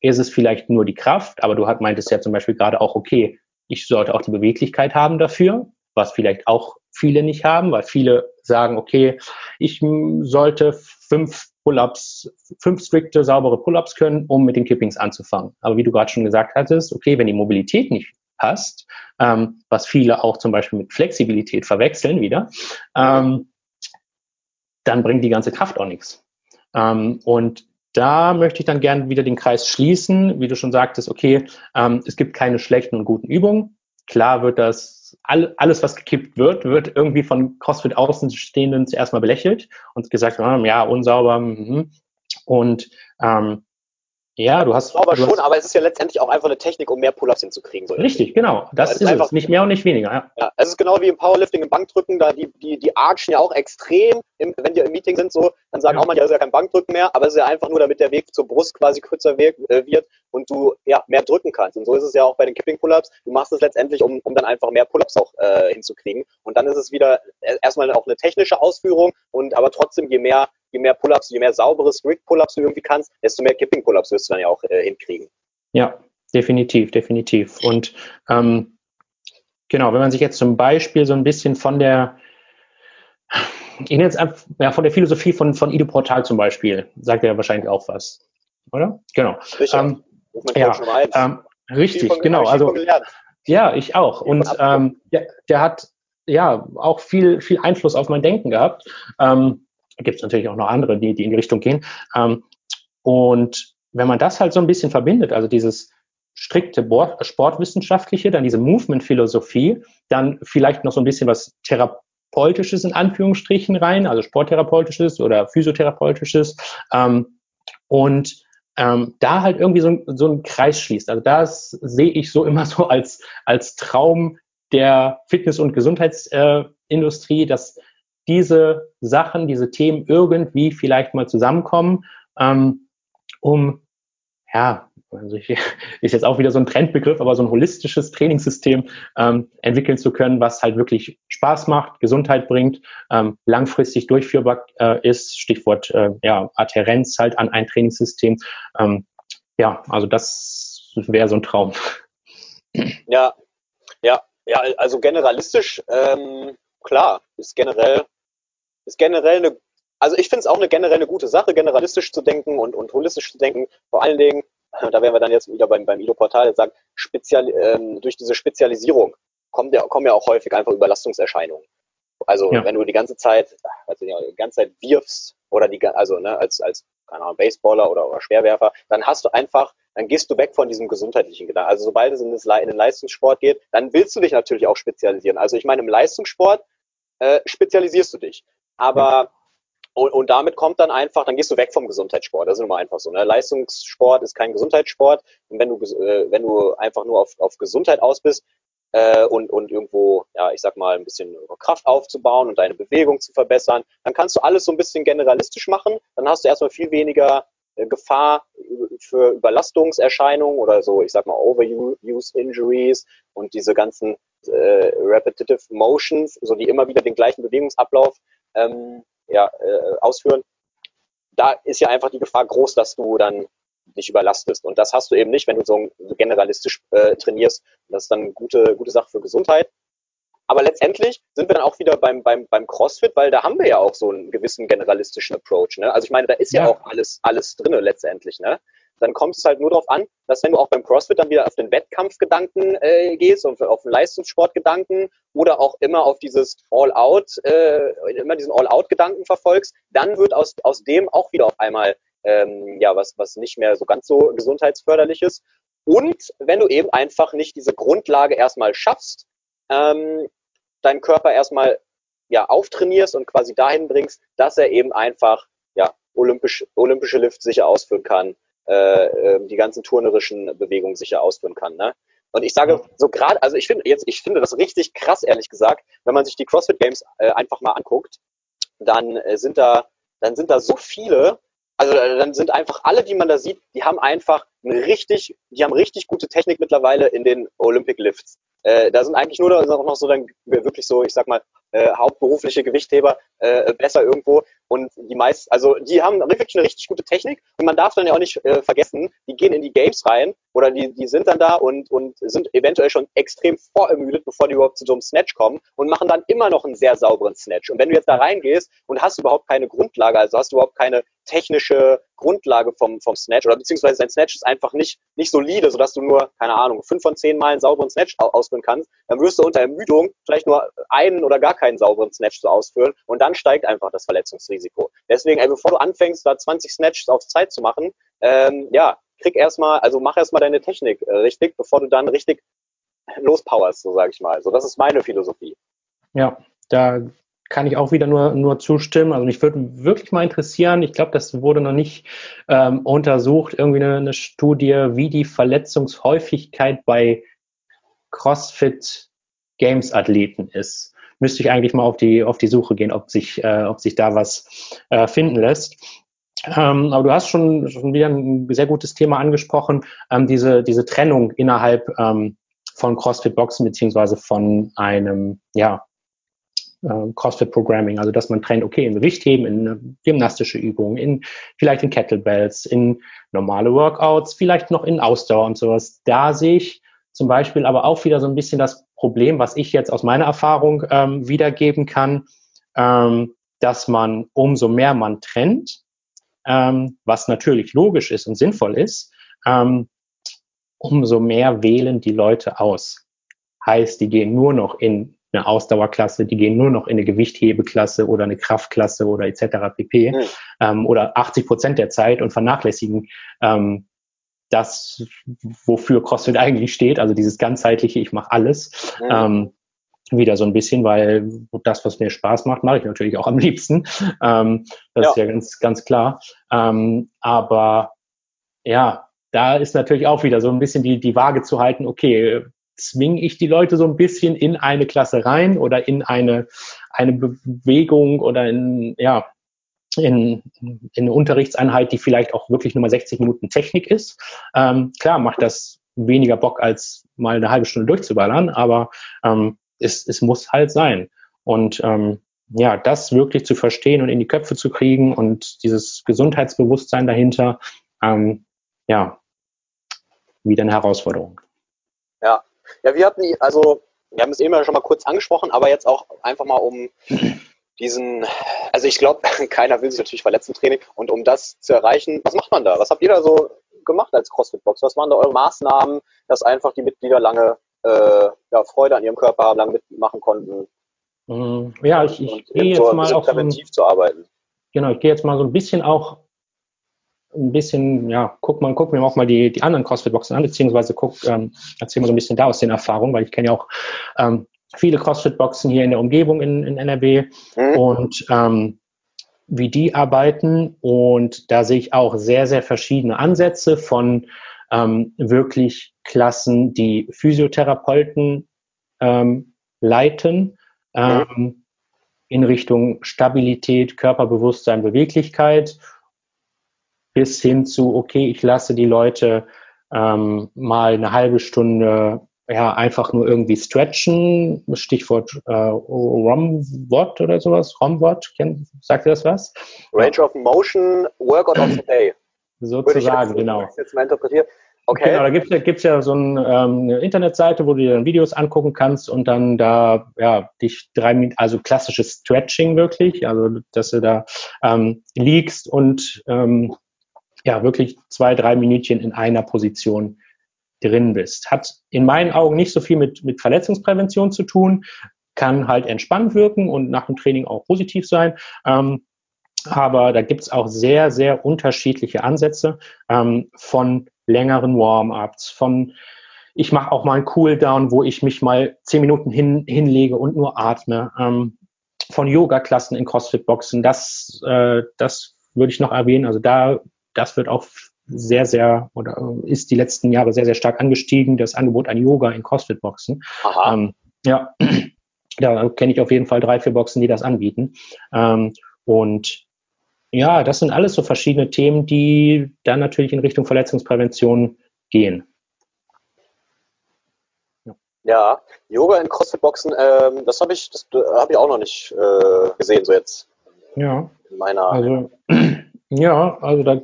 ist es vielleicht nur die Kraft, aber du hat, meintest ja zum Beispiel gerade auch, okay, ich sollte auch die Beweglichkeit haben dafür, was vielleicht auch viele nicht haben, weil viele sagen, okay, ich sollte fünf Pull-ups, fünf strikte, saubere Pull-ups können, um mit den Kippings anzufangen. Aber wie du gerade schon gesagt hattest, okay, wenn die Mobilität nicht passt, ähm, was viele auch zum Beispiel mit Flexibilität verwechseln wieder, ähm, dann bringt die ganze Kraft auch nichts. Ähm, und da möchte ich dann gerne wieder den Kreis schließen, wie du schon sagtest, okay, ähm, es gibt keine schlechten und guten Übungen. Klar wird das, all, alles, was gekippt wird, wird irgendwie von CrossFit Außenstehenden zuerst mal belächelt und gesagt, ja, unsauber. Mhm. Und ähm, ja, du hast. Aber du schon, hast, aber es ist ja letztendlich auch einfach eine Technik, um mehr Pull-ups hinzukriegen. So richtig, genau. Das ja, ist, einfach, es. Nicht mehr und nicht weniger. Ja. ja, es ist genau wie im Powerlifting, im Bankdrücken, da die, die, die archen ja auch extrem, im, wenn die im Meeting sind, so, dann sagen ja. auch manche, das ist ja kein Bankdrücken mehr, aber es ist ja einfach nur, damit der Weg zur Brust quasi kürzer wird, äh, wird und du ja mehr drücken kannst. Und so ist es ja auch bei den Kipping-Pull-Ups. Du machst es letztendlich, um, um dann einfach mehr Pull-Ups auch äh, hinzukriegen. Und dann ist es wieder äh, erstmal auch eine technische Ausführung und aber trotzdem, je mehr je mehr Pull-ups, je mehr saubere Strict-Pull-ups du irgendwie kannst, desto mehr Kipping-Pull-ups wirst du dann ja auch äh, hinkriegen. Ja, definitiv, definitiv. Und ähm, genau, wenn man sich jetzt zum Beispiel so ein bisschen von der ich nenne jetzt einfach, ja, von der Philosophie von, von Ido Portal zum Beispiel, sagt er wahrscheinlich auch was, oder? Genau. Ähm, ja, ähm, richtig, genau. Also, ja, ich auch. Und ähm, der, der hat ja auch viel, viel Einfluss auf mein Denken gehabt. Ähm, gibt es natürlich auch noch andere, die, die in die Richtung gehen. Ähm, und wenn man das halt so ein bisschen verbindet, also dieses strikte Sportwissenschaftliche, dann diese Movement-Philosophie, dann vielleicht noch so ein bisschen was Therapeutisches in Anführungsstrichen rein, also Sporttherapeutisches oder Physiotherapeutisches ähm, und ähm, da halt irgendwie so, so ein Kreis schließt. Also das sehe ich so (laughs) immer so als, als Traum der Fitness- und Gesundheitsindustrie, äh, dass diese Sachen, diese Themen irgendwie vielleicht mal zusammenkommen, ähm, um ja, also ich, (laughs) ist jetzt auch wieder so ein Trendbegriff, aber so ein holistisches Trainingssystem ähm, entwickeln zu können, was halt wirklich Spaß macht, Gesundheit bringt, ähm, langfristig durchführbar äh, ist, Stichwort äh, ja, Adherenz halt an ein Trainingssystem. Ähm, ja, also das wäre so ein Traum. Ja, ja, ja, also generalistisch, ähm, klar, ist generell, ist generell eine, also ich finde es auch eine generell eine gute Sache, generalistisch zu denken und, und holistisch zu denken. Vor allen Dingen, (laughs) da werden wir dann jetzt wieder beim, beim IDO-Portal sagen, spezial, ähm, durch diese Spezialisierung kommen ja, kommen ja auch häufig einfach Überlastungserscheinungen. Also ja. wenn du die ganze Zeit, also die ganze Zeit wirfst oder die, also ne, als, als keine Ahnung, Baseballer oder, oder Schwerwerfer, dann hast du einfach, dann gehst du weg von diesem gesundheitlichen Gedanken. Also sobald es in den Leistungssport geht, dann willst du dich natürlich auch spezialisieren. Also ich meine, im Leistungssport äh, spezialisierst du dich. Aber und, und damit kommt dann einfach, dann gehst du weg vom Gesundheitssport. Das ist nun mal einfach so. Ne? Leistungssport ist kein Gesundheitssport. Und wenn du, äh, wenn du einfach nur auf, auf Gesundheit aus bist äh, und, und irgendwo, ja, ich sag mal, ein bisschen Kraft aufzubauen und deine Bewegung zu verbessern, dann kannst du alles so ein bisschen generalistisch machen. Dann hast du erstmal viel weniger äh, Gefahr für Überlastungserscheinungen oder so, ich sag mal, Overuse Injuries und diese ganzen äh, Repetitive Motions, so die immer wieder den gleichen Bewegungsablauf ähm, ja, äh, ausführen, da ist ja einfach die Gefahr groß, dass du dann dich überlastest. Und das hast du eben nicht, wenn du so generalistisch äh, trainierst. Das ist dann eine gute, gute Sache für Gesundheit. Aber letztendlich sind wir dann auch wieder beim, beim, beim CrossFit, weil da haben wir ja auch so einen gewissen generalistischen Approach. Ne? Also ich meine, da ist ja, ja auch alles, alles drinne letztendlich. Ne? Dann kommt es halt nur darauf an, dass wenn du auch beim CrossFit dann wieder auf den Wettkampfgedanken äh, gehst und auf den Leistungssportgedanken oder auch immer auf dieses All-Out, äh, immer diesen All-Out-Gedanken verfolgst, dann wird aus, aus dem auch wieder auf einmal ähm, ja was, was nicht mehr so ganz so gesundheitsförderlich ist. Und wenn du eben einfach nicht diese Grundlage erstmal schaffst, ähm, deinen Körper erstmal ja auftrainierst und quasi dahin bringst, dass er eben einfach ja olympisch, olympische Lift sicher ausführen kann, äh, ähm, die ganzen turnerischen Bewegungen sicher ausführen kann. Ne? Und ich sage so gerade, also ich finde jetzt, ich finde das richtig krass, ehrlich gesagt, wenn man sich die CrossFit Games äh, einfach mal anguckt, dann äh, sind da, dann sind da so viele, also äh, dann sind einfach alle, die man da sieht, die haben einfach richtig, die haben richtig gute Technik mittlerweile in den Olympic Lifts. Äh, da sind eigentlich nur noch, noch so dann wirklich so, ich sag mal, äh, hauptberufliche Gewichtheber äh, besser irgendwo. Und die meisten, also die haben wirklich eine richtig gute Technik und man darf dann ja auch nicht äh, vergessen, die gehen in die Games rein oder die, die sind dann da und, und sind eventuell schon extrem vorermüdet, bevor die überhaupt zu so einem Snatch kommen und machen dann immer noch einen sehr sauberen Snatch. Und wenn du jetzt da reingehst und hast überhaupt keine Grundlage, also hast du überhaupt keine technische Grundlage vom, vom Snatch oder beziehungsweise dein Snatch ist einfach nicht, nicht solide, sodass du nur, keine Ahnung, fünf von zehn Mal einen sauberen Snatch ausführen kannst, dann wirst du unter Ermüdung vielleicht nur einen oder gar keinen sauberen Snatch zu ausführen und dann steigt einfach das Verletzungsrisiko. Deswegen, ey, bevor du anfängst, da 20 Snatches auf Zeit zu machen, ähm, ja, krieg erstmal, also mach erstmal deine Technik äh, richtig, bevor du dann richtig lospowerst, so sage ich mal. So, das ist meine Philosophie. Ja, da kann ich auch wieder nur, nur zustimmen. Also mich würde wirklich mal interessieren, ich glaube, das wurde noch nicht ähm, untersucht, irgendwie eine, eine Studie, wie die Verletzungshäufigkeit bei CrossFit Games Athleten ist. Müsste ich eigentlich mal auf die, auf die Suche gehen, ob sich, äh, ob sich da was äh, finden lässt. Ähm, aber du hast schon, schon wieder ein sehr gutes Thema angesprochen, ähm, diese, diese Trennung innerhalb ähm, von CrossFit Boxen beziehungsweise von einem, ja, äh, CrossFit Programming, also dass man trennt, okay, in Gewichtheben, in gymnastische Übungen, in vielleicht in Kettlebells, in normale Workouts, vielleicht noch in Ausdauer und sowas. Da sehe ich zum Beispiel aber auch wieder so ein bisschen das Problem, was ich jetzt aus meiner Erfahrung ähm, wiedergeben kann, ähm, dass man umso mehr man trennt, ähm, was natürlich logisch ist und sinnvoll ist, ähm, umso mehr wählen die Leute aus. Heißt, die gehen nur noch in eine Ausdauerklasse, die gehen nur noch in eine Gewichthebeklasse oder eine Kraftklasse oder etc. pp. Mhm. Ähm, oder 80 Prozent der Zeit und vernachlässigen ähm, das, wofür CrossFit eigentlich steht, also dieses ganzheitliche, ich mache alles. Mhm. Ähm, wieder so ein bisschen, weil das, was mir Spaß macht, mache ich natürlich auch am liebsten. Ähm, das ja. ist ja ganz, ganz klar. Ähm, aber ja, da ist natürlich auch wieder so ein bisschen die, die Waage zu halten, okay, zwinge ich die Leute so ein bisschen in eine Klasse rein oder in eine, eine Bewegung oder in, ja, in, in eine Unterrichtseinheit, die vielleicht auch wirklich nur mal 60 Minuten Technik ist. Ähm, klar macht das weniger Bock, als mal eine halbe Stunde durchzuballern, aber ähm, es, es muss halt sein. Und ähm, ja, das wirklich zu verstehen und in die Köpfe zu kriegen und dieses Gesundheitsbewusstsein dahinter, ähm, ja, wieder eine Herausforderung. Ja, wir hatten, also, wir haben es eben ja schon mal kurz angesprochen, aber jetzt auch einfach mal um diesen, also ich glaube, (laughs) keiner will sich natürlich verletzen im Training und um das zu erreichen, was macht man da? Was habt ihr da so gemacht als CrossFit-Box? Was waren da eure Maßnahmen, dass einfach die Mitglieder lange äh, ja, Freude an ihrem Körper haben, lange mitmachen konnten? Mhm. Ja, ich, ich gehe jetzt so mal auch präventiv so, zu arbeiten. Genau, ich gehe jetzt mal so ein bisschen auch ein bisschen, ja, guck mal, guck mir auch mal die, die anderen CrossFit-Boxen an, beziehungsweise guck, ähm, erzähl mal so ein bisschen da aus den Erfahrungen, weil ich kenne ja auch ähm, viele CrossFit-Boxen hier in der Umgebung in, in NRW mhm. und ähm, wie die arbeiten. Und da sehe ich auch sehr, sehr verschiedene Ansätze von ähm, wirklich Klassen, die Physiotherapeuten ähm, leiten, ähm, mhm. in Richtung Stabilität, Körperbewusstsein, Beweglichkeit, bis hin zu, okay, ich lasse die Leute ähm, mal eine halbe Stunde ja, einfach nur irgendwie stretchen, Stichwort äh, ROMWOT oder sowas, ROMWOT, sagt ihr das was? Range of Motion, Workout of the Day. Sozusagen, jetzt, genau. Jetzt mal interpretiert. Okay. Genau, da gibt's ja, gibt's ja so ein, ähm, eine Internetseite, wo du dir dann Videos angucken kannst und dann da ja dich drei Minuten, also klassisches Stretching wirklich, also dass du da ähm, liegst und ähm, ja wirklich zwei, drei Minütchen in einer Position drin bist. Hat in meinen Augen nicht so viel mit, mit Verletzungsprävention zu tun, kann halt entspannt wirken und nach dem Training auch positiv sein. Ähm, aber da gibt's auch sehr, sehr unterschiedliche Ansätze ähm, von längeren Warm-ups, von ich mache auch mal einen Cooldown, wo ich mich mal zehn Minuten hin, hinlege und nur atme. Ähm, von Yoga-Klassen in CrossFit-Boxen, das, äh, das würde ich noch erwähnen. Also da, das wird auch sehr, sehr oder äh, ist die letzten Jahre sehr, sehr stark angestiegen, das Angebot an Yoga in CrossFit-Boxen. Ähm, ja, (clears throat) da kenne ich auf jeden Fall drei, vier Boxen, die das anbieten. Ähm, und ja, das sind alles so verschiedene Themen, die dann natürlich in Richtung Verletzungsprävention gehen. Ja, Yoga in CrossFit-Boxen, ähm, das habe ich, das habe ich auch noch nicht äh, gesehen, so jetzt. Ja. In meiner. Also, (clears throat) ja, also da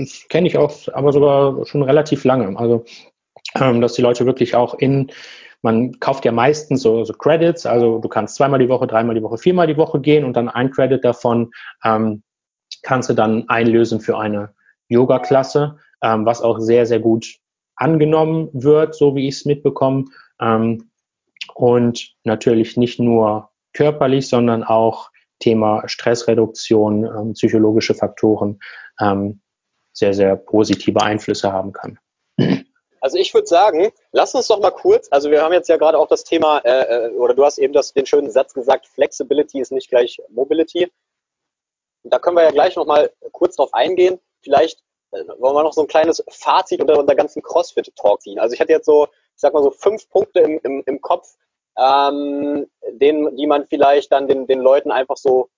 das kenne ich auch, aber sogar schon relativ lange. Also, ähm, dass die Leute wirklich auch in, man kauft ja meistens so, so Credits, also du kannst zweimal die Woche, dreimal die Woche, viermal die Woche gehen und dann ein Credit davon ähm, kannst du dann einlösen für eine Yoga-Klasse, ähm, was auch sehr, sehr gut angenommen wird, so wie ich es mitbekomme. Ähm, und natürlich nicht nur körperlich, sondern auch Thema Stressreduktion, ähm, psychologische Faktoren. Ähm, sehr, sehr positive Einflüsse haben kann. Also ich würde sagen, lass uns doch mal kurz, also wir haben jetzt ja gerade auch das Thema, äh, äh, oder du hast eben das, den schönen Satz gesagt, Flexibility ist nicht gleich Mobility. Da können wir ja gleich noch mal kurz drauf eingehen. Vielleicht äh, wollen wir noch so ein kleines Fazit unter unserer ganzen CrossFit-Talk ziehen. Also ich hatte jetzt so, ich sag mal so fünf Punkte im, im, im Kopf, ähm, den, die man vielleicht dann den, den Leuten einfach so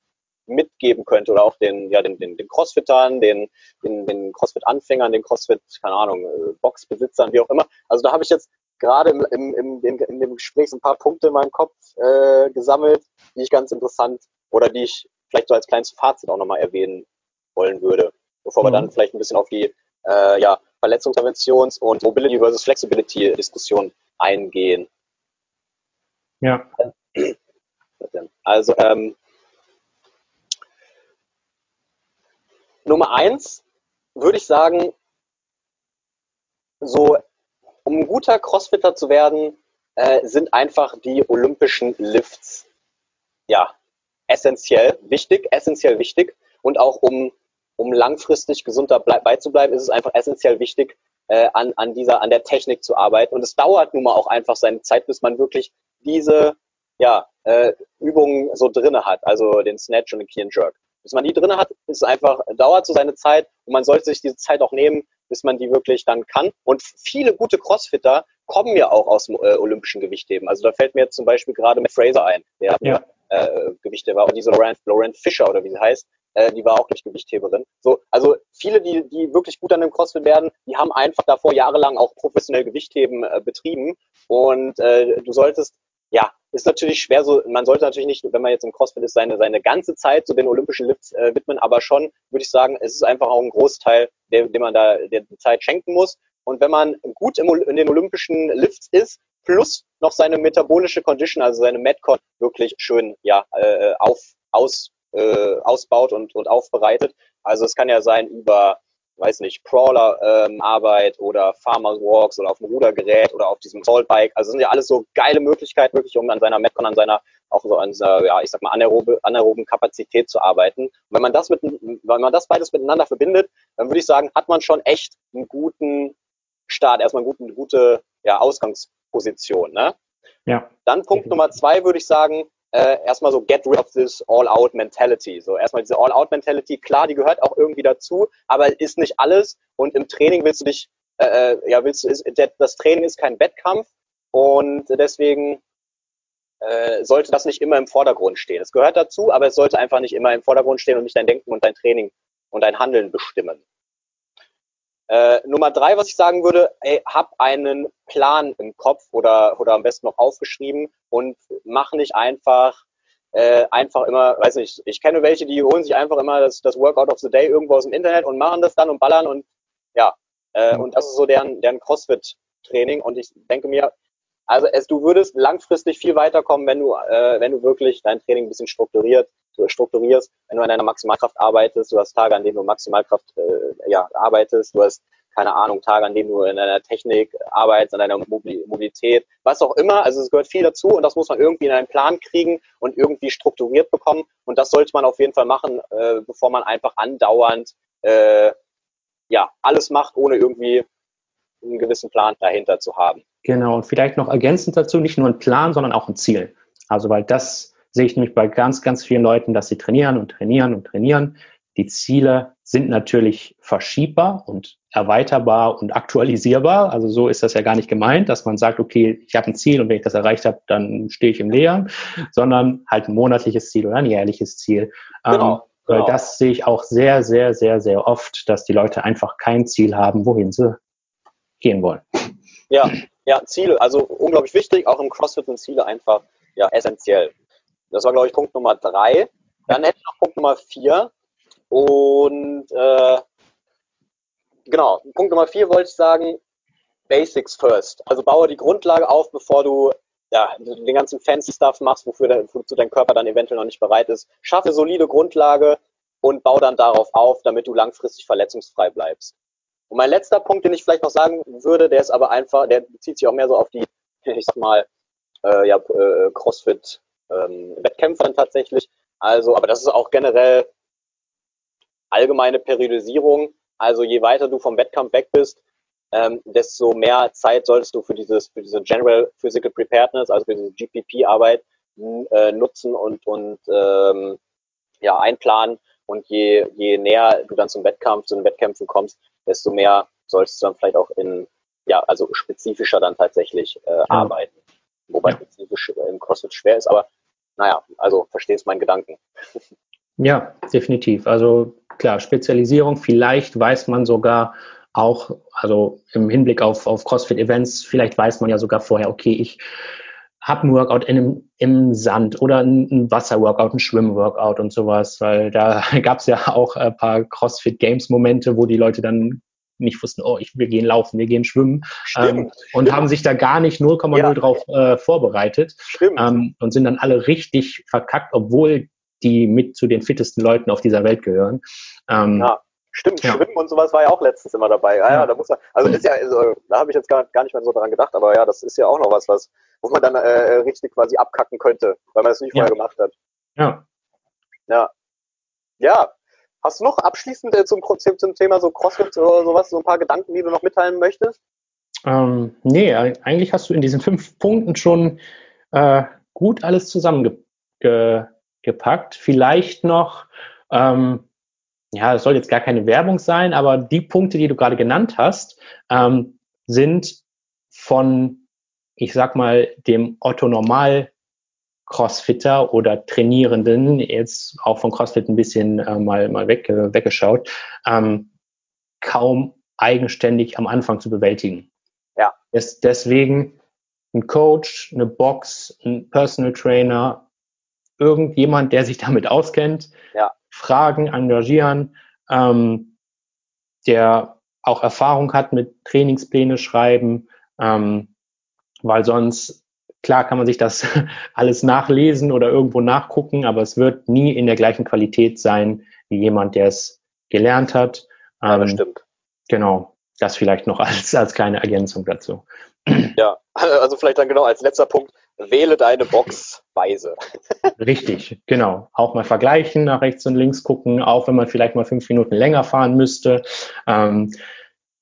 mitgeben könnte oder auch den, ja, den, den, den Crossfittern, den, den, den Crossfit-Anfängern, den Crossfit, keine Ahnung, äh, Boxbesitzern, wie auch immer. Also da habe ich jetzt gerade im, im, im, in, dem Gespräch ein paar Punkte in meinem Kopf äh, gesammelt, die ich ganz interessant oder die ich vielleicht so als kleines Fazit auch nochmal erwähnen wollen würde, bevor mhm. wir dann vielleicht ein bisschen auf die äh, ja, Verletzungspräventions- und Mobility versus Flexibility-Diskussion eingehen. Ja. (clears throat) Also ähm, Nummer eins würde ich sagen, so um ein guter Crossfitter zu werden, äh, sind einfach die olympischen Lifts. Ja essentiell wichtig, essentiell wichtig. Und auch um um langfristig gesunder beizubleiben, ist es einfach essentiell wichtig, äh, an, an dieser, an der Technik zu arbeiten. Und es dauert nun mal auch einfach seine Zeit, bis man wirklich diese ja, äh, Übungen so drinne hat, also den Snatch und den Key and Jerk bis man die drin hat, ist einfach, dauert so seine Zeit und man sollte sich diese Zeit auch nehmen, bis man die wirklich dann kann. Und viele gute Crossfitter kommen ja auch aus dem äh, olympischen Gewichtheben. Also da fällt mir jetzt zum Beispiel gerade Matt Fraser ein, der ja. äh, Gewichtheber, und diese Laurent, Laurent Fischer oder wie sie heißt, äh, die war auch durch Gewichtheberin. So, also viele, die, die wirklich gut an dem CrossFit werden, die haben einfach davor jahrelang auch professionell Gewichtheben äh, betrieben. Und äh, du solltest, ja, ist natürlich schwer so, man sollte natürlich nicht, wenn man jetzt im CrossFit ist, seine, seine ganze Zeit so den olympischen Lifts äh, widmen, aber schon, würde ich sagen, es ist einfach auch ein Großteil, der, den man da der Zeit schenken muss. Und wenn man gut im, in den olympischen Lifts ist, plus noch seine metabolische Condition, also seine Metcon wirklich schön ja, äh, auf, aus, äh, ausbaut und, und aufbereitet. Also es kann ja sein über, weiß nicht, Crawler-Arbeit ähm, oder Farmers Walks oder auf dem Rudergerät oder auf diesem Saltbike. Also sind ja alles so geile Möglichkeiten, wirklich um an seiner Metcon, an seiner, auch so an dieser, ja, ich sag mal, anaerobe, anaeroben Kapazität zu arbeiten. Und wenn man das mit, wenn man das beides miteinander verbindet, dann würde ich sagen, hat man schon echt einen guten Start, erstmal eine gute, gute ja, Ausgangsposition. Ne? Ja. Dann Punkt Nummer zwei würde ich sagen, äh, erstmal so get rid of this All-Out-Mentality. So erstmal diese All-Out-Mentality, klar, die gehört auch irgendwie dazu, aber ist nicht alles. Und im Training willst du dich, äh, äh ja, willst du, ist, das Training ist kein Wettkampf und deswegen äh, sollte das nicht immer im Vordergrund stehen. Es gehört dazu, aber es sollte einfach nicht immer im Vordergrund stehen und nicht dein Denken und dein Training und dein Handeln bestimmen. Äh, Nummer drei, was ich sagen würde, ey, hab einen Plan im Kopf oder, oder am besten noch aufgeschrieben und mach nicht einfach äh, einfach immer, weiß nicht, ich kenne welche, die holen sich einfach immer das, das Workout of the Day irgendwo aus dem Internet und machen das dann und ballern und ja, äh, und das ist so deren, deren CrossFit-Training und ich denke mir, also es, du würdest langfristig viel weiterkommen, wenn du, äh, wenn du wirklich dein Training ein bisschen strukturiert strukturierst, wenn du an deiner Maximalkraft arbeitest, du hast Tage, an denen du Maximalkraft äh, ja, arbeitest, du hast keine Ahnung, Tage, an denen du in deiner Technik arbeitest, an deiner Mobilität, was auch immer. Also es gehört viel dazu und das muss man irgendwie in einen Plan kriegen und irgendwie strukturiert bekommen. Und das sollte man auf jeden Fall machen, äh, bevor man einfach andauernd äh, ja alles macht, ohne irgendwie einen gewissen Plan dahinter zu haben. Genau, und vielleicht noch ergänzend dazu, nicht nur ein Plan, sondern auch ein Ziel. Also weil das sehe ich nämlich bei ganz, ganz vielen Leuten, dass sie trainieren und trainieren und trainieren. Die Ziele sind natürlich verschiebbar und erweiterbar und aktualisierbar. Also so ist das ja gar nicht gemeint, dass man sagt, okay, ich habe ein Ziel und wenn ich das erreicht habe, dann stehe ich im Leeren, sondern halt ein monatliches Ziel oder ein jährliches Ziel. Genau. Ähm, genau. Das sehe ich auch sehr, sehr, sehr, sehr oft, dass die Leute einfach kein Ziel haben, wohin sie gehen wollen. Ja, ja, Ziele, also unglaublich wichtig, auch im CrossFit sind Ziele einfach ja essentiell. Das war, glaube ich, Punkt Nummer drei. Dann hätte ich noch Punkt Nummer vier. Und äh, genau, Punkt Nummer vier wollte ich sagen, Basics first. Also baue die Grundlage auf, bevor du ja, den ganzen fancy Stuff machst, wofür der, wozu dein Körper dann eventuell noch nicht bereit ist. Schaffe solide Grundlage und baue dann darauf auf, damit du langfristig verletzungsfrei bleibst. Und mein letzter Punkt, den ich vielleicht noch sagen würde, der ist aber einfach, der bezieht sich auch mehr so auf die, (laughs) ich sag mal, äh, ja, äh, CrossFit ähm, Wettkämpfe dann tatsächlich. Also, aber das ist auch generell allgemeine Periodisierung. Also je weiter du vom Wettkampf weg bist, ähm, desto mehr Zeit solltest du für dieses, für diese General Physical Preparedness, also für diese GPP-Arbeit äh, nutzen und, und ähm, ja, einplanen. Und je, je näher du dann zum Wettkampf, zu den Wettkämpfen kommst, desto mehr solltest du dann vielleicht auch in, ja, also spezifischer dann tatsächlich äh, ja. arbeiten. Wobei ja. spezifisch im CrossFit schwer ist, aber naja, also verstehst meinen Gedanken. Ja, definitiv. Also klar, Spezialisierung, vielleicht weiß man sogar auch, also im Hinblick auf, auf CrossFit-Events, vielleicht weiß man ja sogar vorher, okay, ich habe ein Workout in im Sand oder ein Wasser-Workout, ein Schwimm-Workout und sowas, weil da (laughs) gab es ja auch ein paar CrossFit-Games-Momente, wo die Leute dann nicht wussten, oh, ich, wir gehen laufen, wir gehen schwimmen ähm, und haben sich da gar nicht 0,0 ja. drauf äh, vorbereitet ähm, und sind dann alle richtig verkackt, obwohl die mit zu den fittesten Leuten auf dieser Welt gehören. Ähm, ja. Stimmt, ja. Schwimmen und sowas war ja auch letztens immer dabei. Ja, ja, ja da muss man, also ist ja, also, da habe ich jetzt gar, gar nicht mehr so dran gedacht, aber ja, das ist ja auch noch was, was, wo man dann äh, richtig quasi abkacken könnte, weil man es nicht vorher gemacht hat. Ja. Ja. Ja, Hast du noch abschließend äh, zum, zum Thema so CrossFit oder sowas, so ein paar Gedanken, die du noch mitteilen möchtest? Ähm, nee, eigentlich hast du in diesen fünf Punkten schon äh, gut alles zusammengepackt. Vielleicht noch, ähm, ja, es soll jetzt gar keine Werbung sein, aber die Punkte, die du gerade genannt hast, ähm, sind von, ich sag mal, dem Otto Normal Crossfitter oder Trainierenden, jetzt auch von Crossfit ein bisschen äh, mal, mal weg, äh, weggeschaut, ähm, kaum eigenständig am Anfang zu bewältigen. Ja. Des, deswegen ein Coach, eine Box, ein Personal Trainer, irgendjemand, der sich damit auskennt, ja. Fragen engagieren, ähm, der auch Erfahrung hat mit Trainingspläne schreiben, ähm, weil sonst, klar kann man sich das (laughs) alles nachlesen oder irgendwo nachgucken, aber es wird nie in der gleichen Qualität sein wie jemand, der es gelernt hat. Ja, das ähm, stimmt. Genau, das vielleicht noch (laughs) als, als kleine Ergänzung dazu. (clears throat) Ja, also vielleicht dann genau als letzter Punkt, wähle deine Box weise. (laughs) Richtig, genau. Auch mal vergleichen, nach rechts und links gucken, auch wenn man vielleicht mal fünf Minuten länger fahren müsste. Ähm,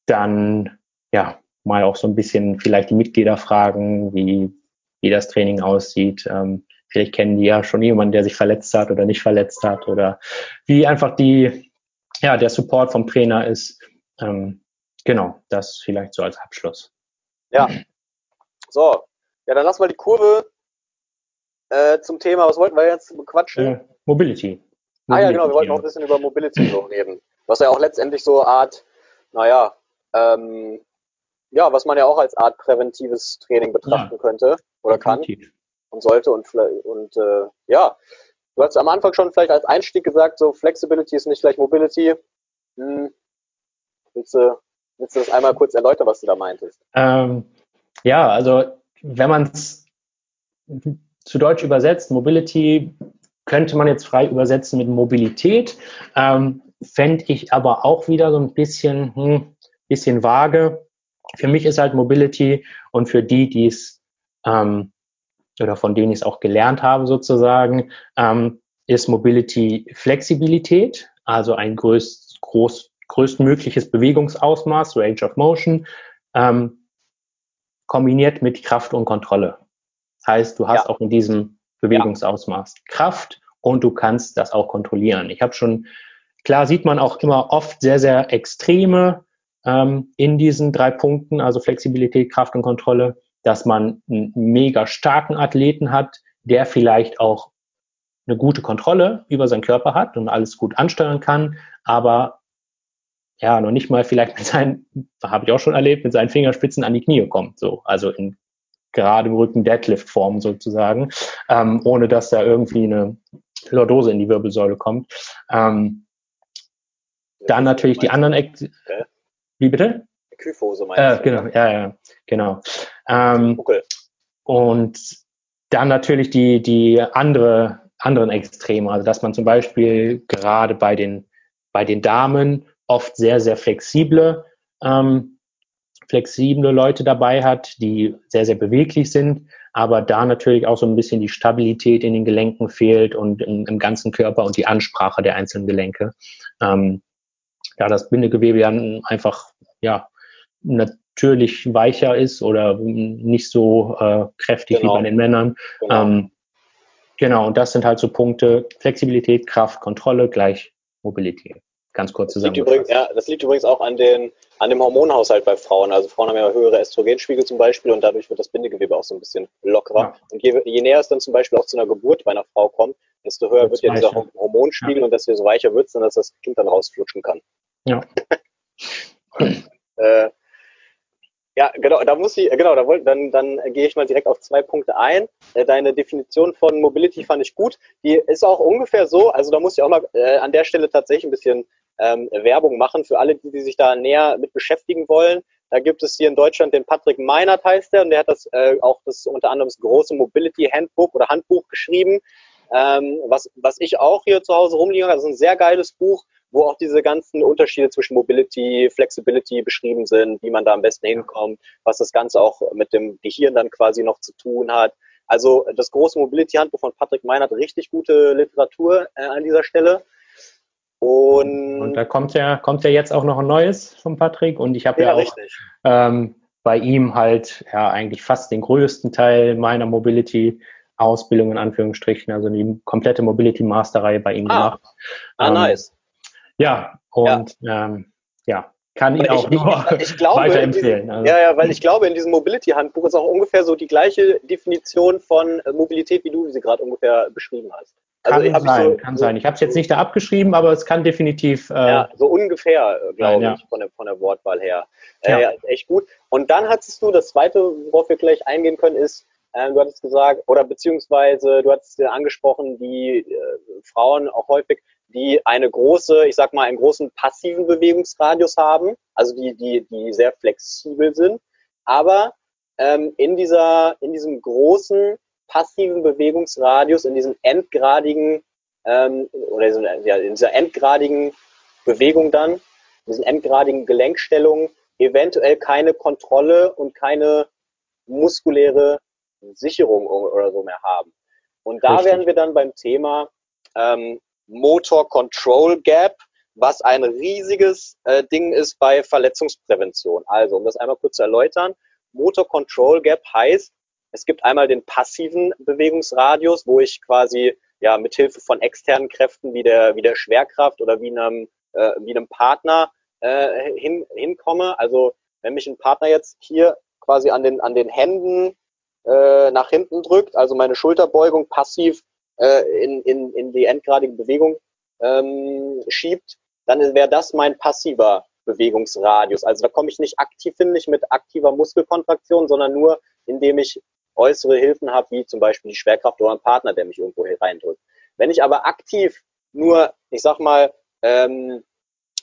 dann ja, mal auch so ein bisschen vielleicht die Mitglieder fragen, wie, wie das Training aussieht. Ähm, vielleicht kennen die ja schon jemanden, der sich verletzt hat oder nicht verletzt hat oder wie einfach die, ja, der Support vom Trainer ist. Ähm, genau, das vielleicht so als Abschluss. Ja. So, ja, dann lass mal die Kurve äh, zum Thema, was wollten wir jetzt quatschen? Äh, Mobility. Mobility. Ah ja, genau, wir wollten noch ein bisschen über Mobility so reden. Was ja auch letztendlich so Art, naja, ähm, ja, was man ja auch als Art präventives Training betrachten ja, könnte oder kann und sollte und, und äh, ja, du hast am Anfang schon vielleicht als Einstieg gesagt, so Flexibility ist nicht gleich Mobility. Hm. Willst, du, willst du das einmal kurz erläutern, was du da meintest? Ähm, ja, also wenn man es zu Deutsch übersetzt, Mobility könnte man jetzt frei übersetzen mit Mobilität, ähm, fände ich aber auch wieder so ein bisschen, hm, bisschen vage. Für mich ist halt Mobility und für die, die es ähm, oder von denen ich es auch gelernt habe sozusagen, ähm, ist Mobility Flexibilität, also ein größt, groß, größtmögliches Bewegungsausmaß, Range of Motion, ähm, kombiniert mit Kraft und Kontrolle. Das heißt, du hast ja. auch in diesem Bewegungsausmaß ja. Kraft und du kannst das auch kontrollieren. Ich habe schon, klar sieht man auch immer oft sehr, sehr extreme ähm, in diesen drei Punkten, also Flexibilität, Kraft und Kontrolle, dass man einen mega starken Athleten hat, der vielleicht auch eine gute Kontrolle über seinen Körper hat und alles gut ansteuern kann, aber ja, noch nicht mal vielleicht mit seinen, habe ich auch schon erlebt, mit seinen Fingerspitzen an die Knie kommt, so, also in geradem Rücken Deadlift-Form sozusagen, ähm, ohne dass da irgendwie eine Lordose in die Wirbelsäule kommt. Ähm, dann natürlich die anderen, Ex wie bitte? Kyphose meinst äh, Genau, ja, ja, genau. Ähm, und dann natürlich die, die andere, anderen Extreme, also dass man zum Beispiel gerade bei den, bei den Damen oft sehr, sehr flexible, ähm, flexible Leute dabei hat, die sehr, sehr beweglich sind, aber da natürlich auch so ein bisschen die Stabilität in den Gelenken fehlt und im, im ganzen Körper und die Ansprache der einzelnen Gelenke. Ähm, da das Bindegewebe dann einfach, ja, natürlich weicher ist oder nicht so äh, kräftig genau. wie bei den Männern. Genau. Ähm, genau, und das sind halt so Punkte, Flexibilität, Kraft, Kontrolle gleich Mobilität ganz kurz zusammengefasst. ja, das liegt übrigens auch an, den, an dem Hormonhaushalt bei Frauen. Also Frauen haben ja höhere Östrogenspiegel zum Beispiel und dadurch wird das Bindegewebe auch so ein bisschen lockerer. Ja. Und je, je, näher es dann zum Beispiel auch zu einer Geburt bei einer Frau kommt, desto höher wird ja dieser Hormonspiegel ja. und desto weicher wird es dann, dass das Kind dann rausflutschen kann. Ja. äh, ja, genau, da muss ich, genau, da wollte, dann, dann gehe ich mal direkt auf zwei Punkte ein. Äh, deine Definition von Mobility fand ich gut. Die ist auch ungefähr so, also da muss ich auch mal äh, an der Stelle tatsächlich ein bisschen ähm, Werbung machen für alle, die, die sich da näher mit beschäftigen wollen. Da gibt es hier in Deutschland den Patrick Meinert heißt der und der hat das äh, auch das unter anderem das große Mobility Handbook oder Handbuch geschrieben, ähm, was, was ich auch hier zu Hause rumliege. Das ist ein sehr geiles Buch, wo auch diese ganzen Unterschiede zwischen Mobility, Flexibility beschrieben sind, wie man da am besten hinkommt, was das Ganze auch mit dem Gehirn dann quasi noch zu tun hat. Also das große Mobility-Handbuch von Patrick Meinert, richtig gute Literatur äh, an dieser Stelle. Und, und da kommt ja, kommt ja jetzt auch noch ein neues von Patrick und ich habe ja, ja, auch ähm, bei ihm halt ja eigentlich fast den größten Teil meiner Mobility Ausbildung in Anführungsstrichen, also die komplette Mobility Master Reihe bei ihm ah. gemacht. Ah, ähm, nice. Ja, und ja, ähm, ja kann ich auch nur (laughs) ich, ich glaube, weiterempfehlen. Diesem, also. Ja, ja, weil ich glaube, in diesem Mobility-Handbuch ist auch ungefähr so die gleiche Definition von äh, Mobilität, wie du sie gerade ungefähr beschrieben hast. Also kann sein, so, kann so, sein. Ich habe es jetzt nicht da abgeschrieben, aber es kann definitiv. Äh, ja, so ungefähr, äh, glaube ja. ich, von der, von der Wortwahl her. Äh, ja. ja. echt gut. Und dann hattest du, das zweite, worauf wir gleich eingehen können, ist, äh, du hattest gesagt, oder beziehungsweise du hattest angesprochen, die äh, Frauen auch häufig, die eine große, ich sag mal, einen großen passiven Bewegungsradius haben, also die, die, die sehr flexibel sind, aber ähm, in dieser, in diesem großen passiven Bewegungsradius, in diesem endgradigen ähm, oder ja, in dieser endgradigen Bewegung dann, in diesen endgradigen Gelenkstellungen eventuell keine Kontrolle und keine muskuläre Sicherung oder so mehr haben. Und da Richtig. wären wir dann beim Thema ähm, Motor Control Gap, was ein riesiges äh, Ding ist bei Verletzungsprävention. Also, um das einmal kurz zu erläutern, Motor Control Gap heißt, es gibt einmal den passiven Bewegungsradius, wo ich quasi ja mit Hilfe von externen Kräften wie der, wie der Schwerkraft oder wie einem, äh, wie einem Partner äh, hin, hinkomme. Also wenn mich ein Partner jetzt hier quasi an den, an den Händen äh, nach hinten drückt, also meine Schulterbeugung passiv äh, in, in, in die endgradige Bewegung ähm, schiebt, dann wäre das mein passiver Bewegungsradius. Also da komme ich nicht aktiv hin, nicht mit aktiver Muskelkontraktion, sondern nur, indem ich äußere Hilfen habe, wie zum Beispiel die Schwerkraft oder ein Partner, der mich irgendwo hier reindrückt. Wenn ich aber aktiv nur, ich sag mal, ähm,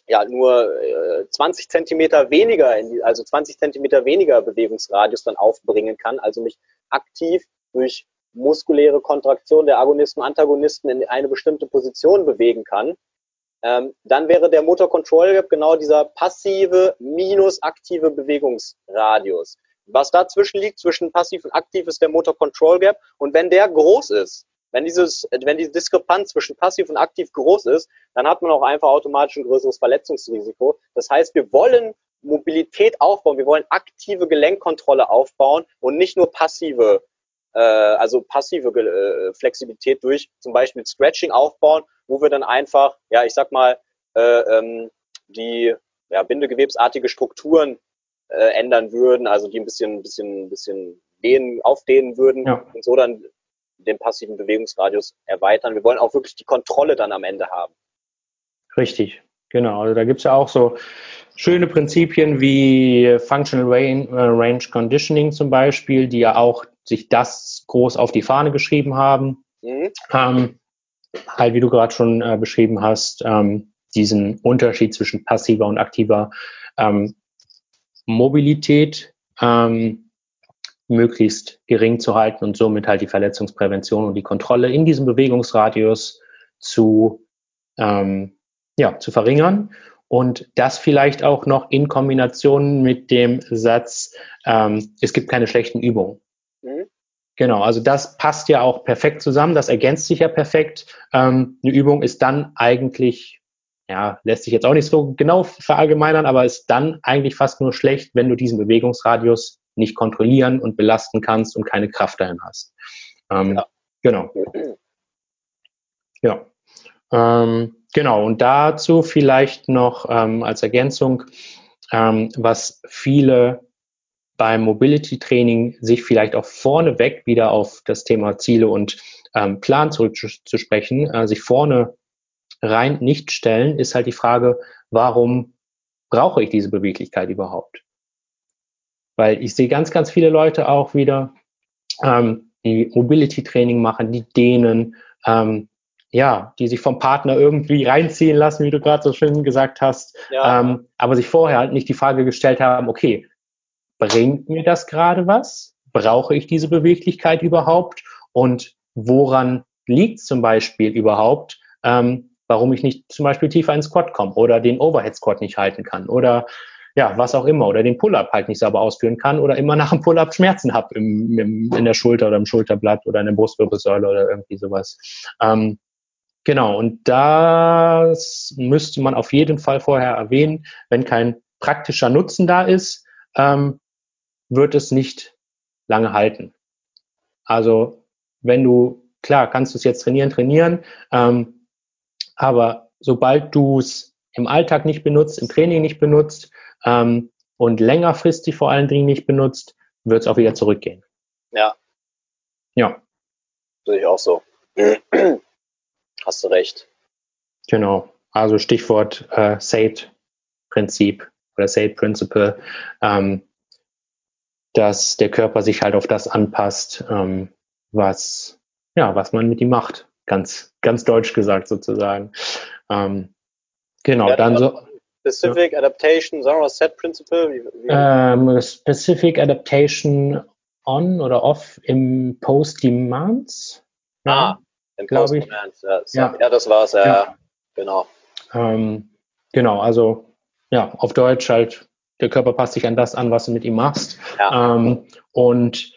ja, nur äh, 20 Zentimeter weniger, die, also 20 Zentimeter weniger Bewegungsradius dann aufbringen kann, also mich aktiv durch muskuläre Kontraktion der Agonisten, Antagonisten in eine bestimmte Position bewegen kann, ähm, dann wäre der Motor Control Gap genau dieser passive minus aktive Bewegungsradius. Was dazwischen liegt, zwischen passiv und aktiv, ist der Motor Control Gap. Und wenn der groß ist, wenn dieses, wenn die Diskrepanz zwischen passiv und aktiv groß ist, dann hat man auch einfach automatisch ein größeres Verletzungsrisiko. Das heißt, wir wollen Mobilität aufbauen, wir wollen aktive Gelenkkontrolle aufbauen und nicht nur passive, äh, also passive äh, Flexibilität durch zum Beispiel Stretching aufbauen, wo wir dann einfach, ja, ich sag mal, äh, ähm, die ja, bindegewebsartige Strukturen äh, ändern würden, also die ein bisschen, bisschen, bisschen dehnen, aufdehnen würden ja. und so dann den passiven Bewegungsradius erweitern. Wir wollen auch wirklich die Kontrolle dann am Ende haben. Richtig, genau. Also da gibt's ja auch so schöne Prinzipien wie Functional äh, Range Conditioning zum Beispiel, die ja auch sich das groß auf die Fahne geschrieben haben. Mhm. Ähm, halt, wie du gerade schon äh, beschrieben hast, ähm, diesen Unterschied zwischen passiver und aktiver ähm, Mobilität ähm, möglichst gering zu halten und somit halt die Verletzungsprävention und die Kontrolle in diesem Bewegungsradius zu, ähm, ja, zu verringern. Und das vielleicht auch noch in Kombination mit dem Satz, ähm, es gibt keine schlechten Übungen. Mhm. Genau, also das passt ja auch perfekt zusammen, das ergänzt sich ja perfekt. Ähm, eine Übung ist dann eigentlich ja, lässt sich jetzt auch nicht so genau verallgemeinern, aber ist dann eigentlich fast nur schlecht, wenn du diesen Bewegungsradius nicht kontrollieren und belasten kannst und keine Kraft dahin hast. Ähm, ja. Genau. Ja. Ähm, genau. Und dazu vielleicht noch ähm, als Ergänzung, ähm, was viele beim Mobility Training sich vielleicht auch vorneweg wieder auf das Thema Ziele und ähm, Plan zurückzusprechen, äh, sich vorne rein nicht stellen, ist halt die Frage, warum brauche ich diese Beweglichkeit überhaupt? Weil ich sehe ganz, ganz viele Leute auch wieder, ähm, die Mobility-Training machen, die dehnen, ähm, ja, die sich vom Partner irgendwie reinziehen lassen, wie du gerade so schön gesagt hast, ja. ähm, aber sich vorher halt nicht die Frage gestellt haben, okay, bringt mir das gerade was? Brauche ich diese Beweglichkeit überhaupt? Und woran liegt zum Beispiel überhaupt, ähm, warum ich nicht zum Beispiel tiefer ins Squat komme oder den Overhead Squat nicht halten kann oder ja, was auch immer, oder den Pull-up halt nicht sauber ausführen kann oder immer nach dem Pull-up Schmerzen habe im, im, in der Schulter oder im Schulterblatt oder in der Brustwirbelsäule oder irgendwie sowas. Ähm, genau, und das müsste man auf jeden Fall vorher erwähnen. Wenn kein praktischer Nutzen da ist, ähm, wird es nicht lange halten. Also wenn du, klar, kannst du es jetzt trainieren, trainieren, ähm, aber sobald du es im Alltag nicht benutzt, im Training nicht benutzt ähm, und längerfristig vor allen Dingen nicht benutzt, wird es auch wieder zurückgehen. Ja. Ja. Sehe ich auch so. (clears throat) Hast du recht. Genau. Also Stichwort äh, SAID-Prinzip oder SAID-Principle, ähm, dass der Körper sich halt auf das anpasst, ähm, was, ja, was man mit ihm macht. Ganz, ganz deutsch gesagt sozusagen. Ähm, genau, ja, dann so. Specific ja. Adaptation, wir Set Principle? Wie, wie? Ähm, specific Adaptation on oder off im Post-Demands. Ah, im Post-Demands, ja, ja. ja. das war's, ja, ja. genau. Ähm, genau, also ja, auf Deutsch halt, der Körper passt sich an das an, was du mit ihm machst. Ja. Ähm, und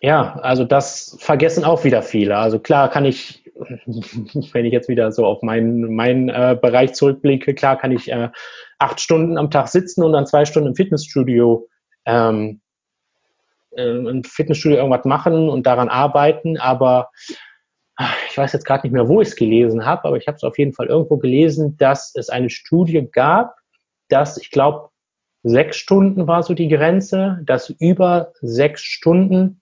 ja, also das vergessen auch wieder viele. Also klar kann ich, (laughs) wenn ich jetzt wieder so auf meinen, meinen äh, Bereich zurückblicke, klar kann ich äh, acht Stunden am Tag sitzen und dann zwei Stunden im Fitnessstudio ähm, äh, im Fitnessstudio irgendwas machen und daran arbeiten, aber ich weiß jetzt gerade nicht mehr, wo ich es gelesen habe, aber ich habe es auf jeden Fall irgendwo gelesen, dass es eine Studie gab, dass ich glaube, sechs Stunden war so die Grenze, dass über sechs Stunden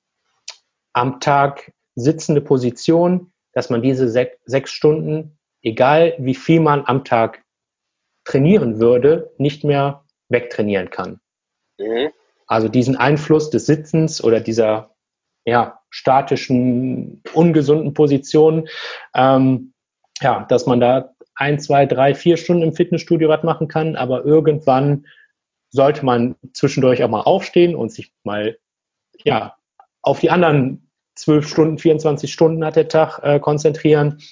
am Tag sitzende Position, dass man diese sech, sechs Stunden, egal wie viel man am Tag trainieren würde, nicht mehr wegtrainieren kann. Mhm. Also diesen Einfluss des Sitzens oder dieser ja, statischen, ungesunden Positionen, ähm, ja, dass man da ein, zwei, drei, vier Stunden im Fitnessstudio was machen kann, aber irgendwann sollte man zwischendurch auch mal aufstehen und sich mal ja auf die anderen zwölf Stunden, 24 Stunden hat der Tag äh, konzentrieren,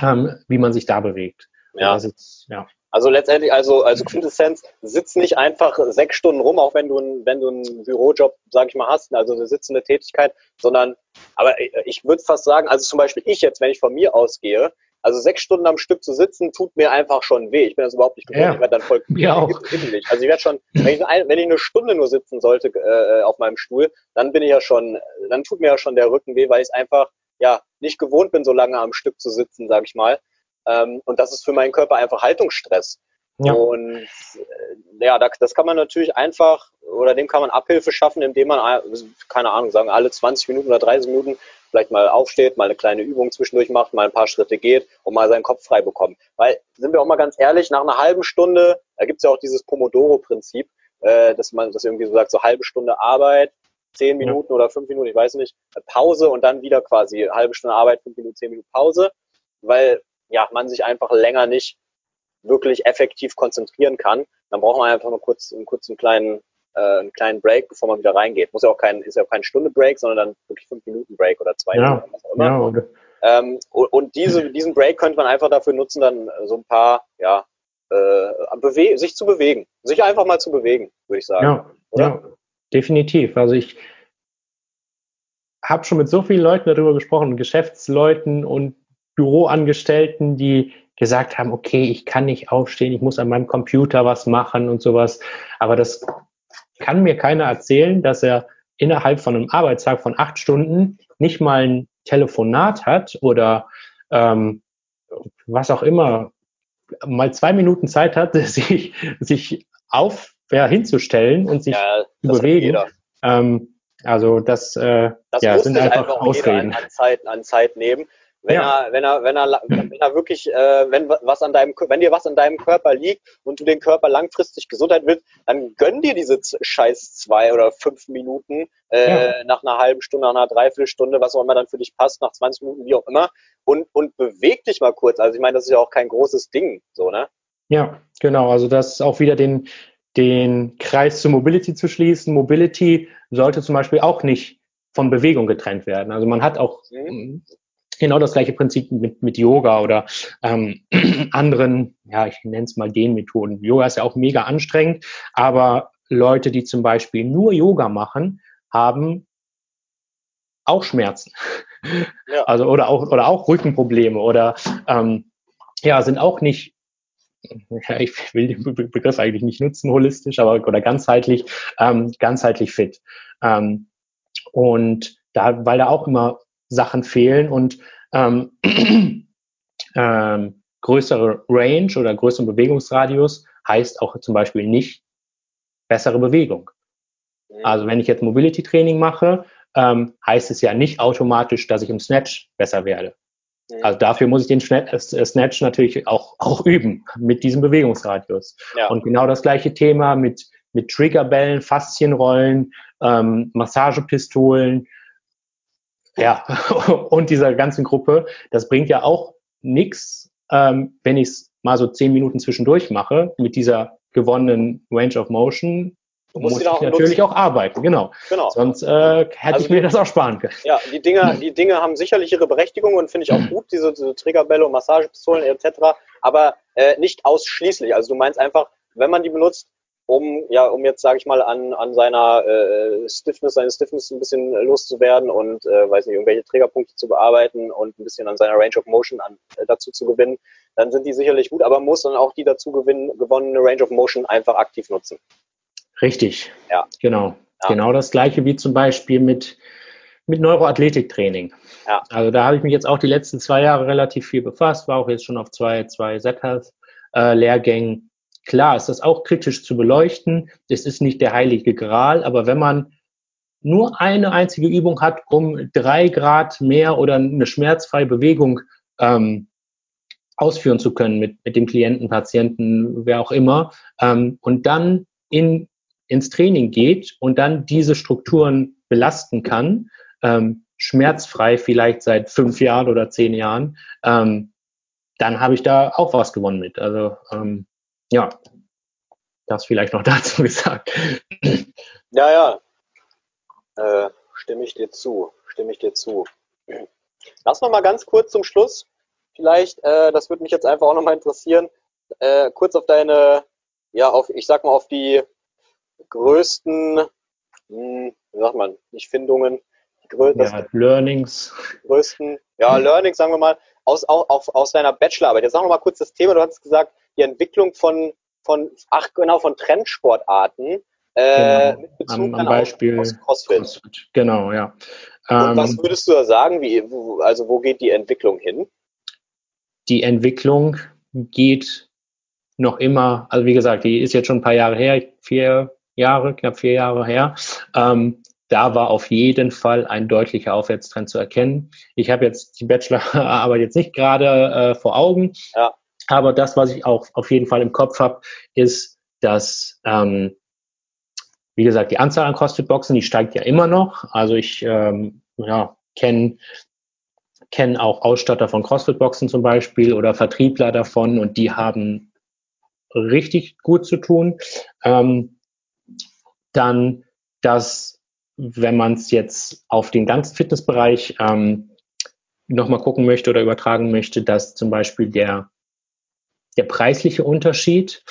ähm, wie man sich da bewegt. Ja. Ist, ja. Also letztendlich, also, also Quintessenz, sitz nicht einfach sechs Stunden rum, auch wenn du, ein, wenn du einen Bürojob, sag ich mal, hast, also eine sitzende Tätigkeit, sondern, aber ich würde fast sagen, also zum Beispiel ich jetzt, wenn ich von mir ausgehe, also sechs Stunden am Stück zu sitzen, tut mir einfach schon weh. Ich bin das überhaupt nicht gewohnt. Ja, ich werde dann voll (laughs) (laughs) hibbelig. Also ich werde schon, wenn ich, eine, wenn ich eine Stunde nur sitzen sollte äh, auf meinem Stuhl, dann bin ich ja schon, dann tut mir ja schon der Rücken weh, weil ich es einfach ja nicht gewohnt bin, so lange am Stück zu sitzen, sag ich mal. Ähm, und das ist für meinen Körper einfach Haltungsstress. Ja. Und äh, ja, das kann man natürlich einfach, oder dem kann man Abhilfe schaffen, indem man, keine Ahnung, sagen, alle 20 Minuten oder 30 Minuten vielleicht mal aufsteht, mal eine kleine Übung zwischendurch macht, mal ein paar Schritte geht und mal seinen Kopf frei bekommt. Weil, sind wir auch mal ganz ehrlich, nach einer halben Stunde, da gibt's ja auch dieses Pomodoro-Prinzip, äh, dass man das irgendwie so sagt, so halbe Stunde Arbeit, zehn Minuten ja. oder fünf Minuten, ich weiß nicht, Pause und dann wieder quasi halbe Stunde Arbeit, fünf Minuten, zehn Minuten Pause, weil ja, man sich einfach länger nicht wirklich effektiv konzentrieren kann. Dann braucht man einfach nur kurz, einen kurzen kleinen, äh, einen kleinen Break, bevor man wieder reingeht. Muss ja auch kein, ist ja auch kein Stunde Break, sondern dann wirklich fünf Minuten Break oder zwei ja. oder was auch immer. Ja, oder ähm, und, und diese, diesen Break könnte man einfach dafür nutzen, dann so ein paar, ja, äh, sich zu bewegen. Sich einfach mal zu bewegen, würde ich sagen. Ja, ja, definitiv. Also ich habe schon mit so vielen Leuten darüber gesprochen, Geschäftsleuten und Büroangestellten, die gesagt haben, okay, ich kann nicht aufstehen, ich muss an meinem Computer was machen und sowas. Aber das kann mir keiner erzählen, dass er innerhalb von einem Arbeitstag von acht Stunden nicht mal ein Telefonat hat oder ähm, was auch immer, mal zwei Minuten Zeit hat, (laughs) sich, sich auf ja, hinzustellen und sich ja, zu bewegen. Ähm, also das, äh, das ja, sind einfach Ausreden. An, an, Zeit, an Zeit nehmen wenn ja. er, wenn er, wenn er, wenn er wirklich, äh, wenn was an deinem, wenn dir was an deinem Körper liegt und du den Körper langfristig Gesundheit willst, dann gönn dir diese scheiß zwei oder fünf Minuten äh, ja. nach einer halben Stunde, nach einer Dreiviertelstunde, was auch immer dann für dich passt, nach 20 Minuten, wie auch immer, und und beweg dich mal kurz. Also ich meine, das ist ja auch kein großes Ding, so ne? Ja, genau. Also das ist auch wieder den den Kreis zur Mobility zu schließen. Mobility sollte zum Beispiel auch nicht von Bewegung getrennt werden. Also man hat auch mhm genau das gleiche Prinzip mit, mit Yoga oder ähm, (clears throat) anderen, ja, ich nenne es mal den Methoden. Yoga ist ja auch mega anstrengend, aber Leute, die zum Beispiel nur Yoga machen, haben auch Schmerzen. (laughs) Ja. Also oder auch oder auch Rückenprobleme oder ähm, ja, sind auch nicht ja, (laughs) ich will den Begriff eigentlich nicht nutzen, holistisch, aber oder ganzheitlich, ähm, ganzheitlich fit. Ähm, und da, weil da auch immer Sachen fehlen und ähm, (clears throat) ähm, größere Range oder größeren Bewegungsradius heißt auch zum Beispiel nicht bessere Bewegung. Mhm. Also wenn ich jetzt Mobility Training mache, ähm, heißt es ja nicht automatisch, dass ich im Snatch besser werde. Mhm. Also dafür muss ich den äh, Snatch natürlich auch, auch üben mit diesem Bewegungsradius. Ja. Und genau das gleiche Thema mit, mit Triggerbällen, Faszienrollen, ähm, Massagepistolen, ja, (laughs) und dieser ganzen Gruppe, das bringt ja auch nichts, ähm, wenn ich es mal so zehn Minuten zwischendurch mache mit dieser gewonnenen Range of Motion muss ich natürlich nutzen. auch arbeiten, genau. genau. Sonst äh, hätte also ich mir die, das auch sparen können. Ja, die Dinge, die Dinge haben sicherlich ihre Berechtigung und finde ich auch gut, diese, diese Triggerbälle und Massagepistolen etc. Aber äh, nicht ausschließlich. Also du meinst einfach, wenn man die benutzt, um ja, um jetzt sage ich mal an an seiner äh, Stiffness, seine Stiffness ein bisschen loszuwerden und äh, weiß nicht irgendwelche Triggerpunkte zu bearbeiten und ein bisschen an seiner Range of Motion an, äh, dazu zu gewinnen, dann sind die sicherlich gut, aber muss dann auch die dazu gewinnen, gewonnene Range of Motion einfach aktiv nutzen. Richtig. Ja. Genau. Ja. Genau das gleiche wie zum Beispiel mit, mit Neuroathletiktraining. Ja. Also da habe ich mich jetzt auch die letzten zwei Jahre relativ viel befasst, war auch jetzt schon auf zwei, zwei Z-Health-Lehrgängen. Klar ist das auch kritisch zu beleuchten. Es ist nicht der heilige Gral, aber wenn man nur eine einzige Übung hat, um drei Grad mehr oder eine schmerzfreie Bewegung ähm, ausführen zu können mit, mit dem Klienten, Patienten, wer auch immer, ähm, und dann in ins Training geht und dann diese Strukturen belasten kann, ähm, schmerzfrei vielleicht seit fünf Jahren oder zehn Jahren, ähm, dann habe ich da auch was gewonnen mit. Also ähm, ja, das vielleicht noch (laughs) dazu gesagt. Ja, ja. Äh, stimme ich dir zu. Stimme ich dir zu. Lass noch mal ganz kurz zum Schluss. Vielleicht, äh, das würde mich jetzt einfach auch noch mal interessieren, äh, kurz auf deine, ja, auf, ich sag mal, auf die größten, hm, wie sagt man, nicht Findungen, die größten, ja, Learnings. Größten, ja, Learnings, sagen wir mal, aus, aus, aus deiner Bachelorarbeit. Jetzt sag noch mal kurz das Thema, du hast gesagt, die Entwicklung von, von, ach genau, von Trendsportarten, äh, genau. mit Bezug am, am Beispiel auf, CrossFit. CrossFit. Genau, ja. Und was ähm, würdest du da sagen? Wie, also wo geht die Entwicklung hin? Die Entwicklung geht noch immer, also wie gesagt, die ist jetzt schon ein paar Jahre her, vier, Jahre, knapp vier Jahre her. Ähm, da war auf jeden Fall ein deutlicher Aufwärtstrend zu erkennen. Ich habe jetzt die Bachelorarbeit jetzt nicht gerade äh, vor Augen, ja. Aber das, was ich auch auf jeden Fall im Kopf habe, ist, dass ähm, wie gesagt, die Anzahl an CrossFit-Boxen, die steigt ja immer noch. Also ich ähm, ja, kenne kenn auch Ausstatter von CrossFit-Boxen zum Beispiel oder Vertriebler davon und die haben richtig gut zu tun. Ähm, dann, dass wenn man es jetzt auf den ganzen Fitnessbereich ähm, nochmal gucken möchte oder übertragen möchte, dass zum Beispiel der, der preisliche Unterschied,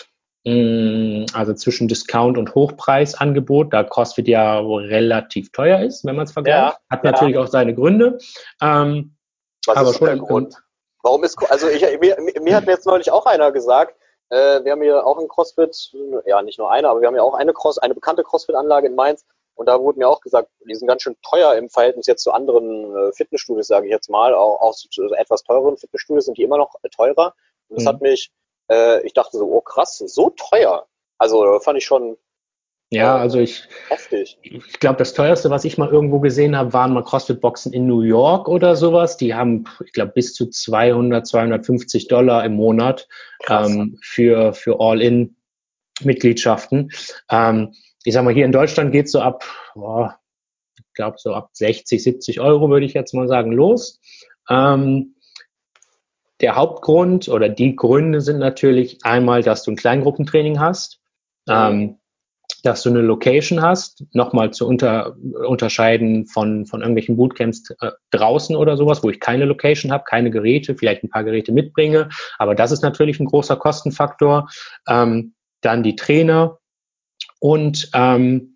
mm, also zwischen Discount und Hochpreisangebot, da CrossFit ja relativ teuer ist, wenn man es vergleicht, ja, hat ja. natürlich auch seine Gründe. Ähm, Was aber ist schon, der Grund? Warum ist, also ich, mir, mir hat mir jetzt neulich auch einer gesagt, äh, wir haben hier auch ein CrossFit, ja nicht nur eine, aber wir haben ja auch eine Cross, eine bekannte CrossFit-Anlage in Mainz. Und da wurde mir auch gesagt, die sind ganz schön teuer im Verhältnis jetzt zu anderen äh, Fitnessstudios, sage ich jetzt mal. Auch, auch zu etwas teureren Fitnessstudios sind die immer noch teurer. Und das mhm. hat mich, äh, ich dachte so, oh krass, so teuer. Also fand ich schon ja, also ich, heftig. ich glaube, das teuerste, was ich mal irgendwo gesehen habe, waren mal CrossFit-Boxen in New York oder sowas. Die haben, ich glaube, bis zu 200, 250 Dollar im Monat ähm, für, für All-In-Mitgliedschaften. Ähm, ich sag mal, hier in Deutschland geht so ab, boah, ich glaube, so ab 60, 70 Euro würde ich jetzt mal sagen, los. Ähm, der Hauptgrund oder die Gründe sind natürlich einmal, dass du ein Kleingruppentraining hast. Ähm, dass du eine Location hast, nochmal zu unter, unterscheiden von, von irgendwelchen Bootcamps äh, draußen oder sowas, wo ich keine Location habe, keine Geräte, vielleicht ein paar Geräte mitbringe. Aber das ist natürlich ein großer Kostenfaktor. Ähm, dann die Trainer und ähm,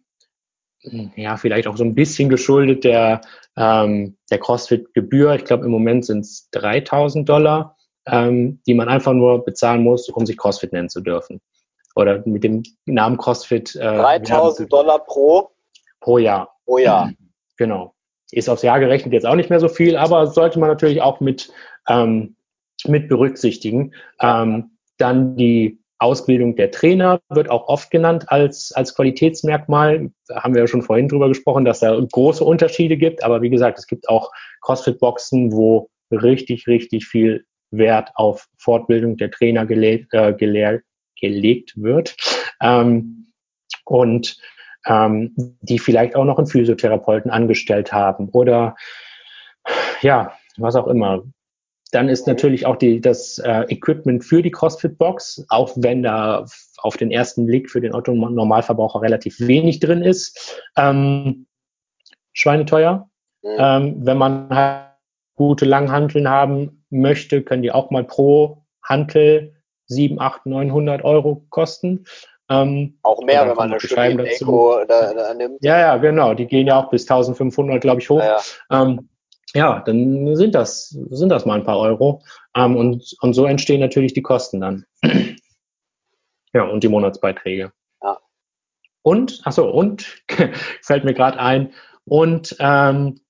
ja, vielleicht auch so ein bisschen geschuldet der, ähm, der CrossFit-Gebühr. Ich glaube, im Moment sind es 3000 Dollar, ähm, die man einfach nur bezahlen muss, um sich CrossFit nennen zu dürfen oder mit dem Namen CrossFit. Äh, 3000 Dollar pro? Pro Jahr. Pro Jahr. Genau. Ist aufs Jahr gerechnet jetzt auch nicht mehr so viel, aber sollte man natürlich auch mit, ähm, mit berücksichtigen. Ähm, dann die Ausbildung der Trainer wird auch oft genannt als, als Qualitätsmerkmal. Da haben wir ja schon vorhin drüber gesprochen, dass da große Unterschiede gibt. Aber wie gesagt, es gibt auch CrossFit-Boxen, wo richtig, richtig viel Wert auf Fortbildung der Trainer gelegt, äh, gelehrt, gelegt wird. Ähm, und ähm, die vielleicht auch noch einen Physiotherapeuten angestellt haben oder ja, was auch immer. Dann ist natürlich auch die, das äh, Equipment für die CrossFit-Box, auch wenn da auf den ersten Blick für den Otto-Normalverbraucher relativ wenig drin ist, ähm, schweineteuer. Mhm. Ähm, wenn man halt gute Langhanteln haben möchte, können die auch mal pro Hantel 7, 8, 900 Euro kosten. Ähm, auch mehr, wenn man eine Stunde Eco da, da, nimmt. Ja, ja, genau. Die gehen ja auch bis 1500, glaube ich, hoch. Ja, ja. Ähm, ja, dann sind das, sind das mal ein paar Euro. Ähm, und, und so entstehen natürlich die Kosten dann. (clears throat) ja, und die Monatsbeiträge. Ja. Und, ach so, und, (laughs) fällt mir gerade ein, und ähm,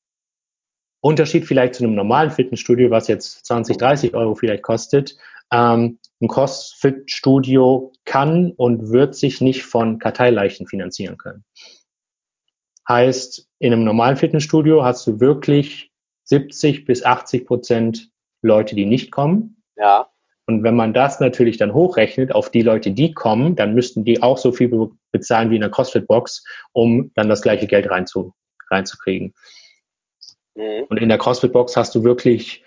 Unterschied vielleicht zu einem normalen Fitnessstudio, was jetzt 20, 30 Euro vielleicht kostet. Ähm, ein CrossFit-Studio kann und wird sich nicht von Karteileichen finanzieren können. Heißt, in einem normalen Fitnessstudio hast du wirklich 70 bis 80 Prozent Leute, die nicht kommen. Ja. Und wenn man das natürlich dann hochrechnet auf die Leute, die kommen, dann müssten die auch so viel bezahlen wie in der CrossFit-Box, um dann das gleiche Geld reinzu, reinzukriegen. Mhm. Und in der CrossFit-Box hast du wirklich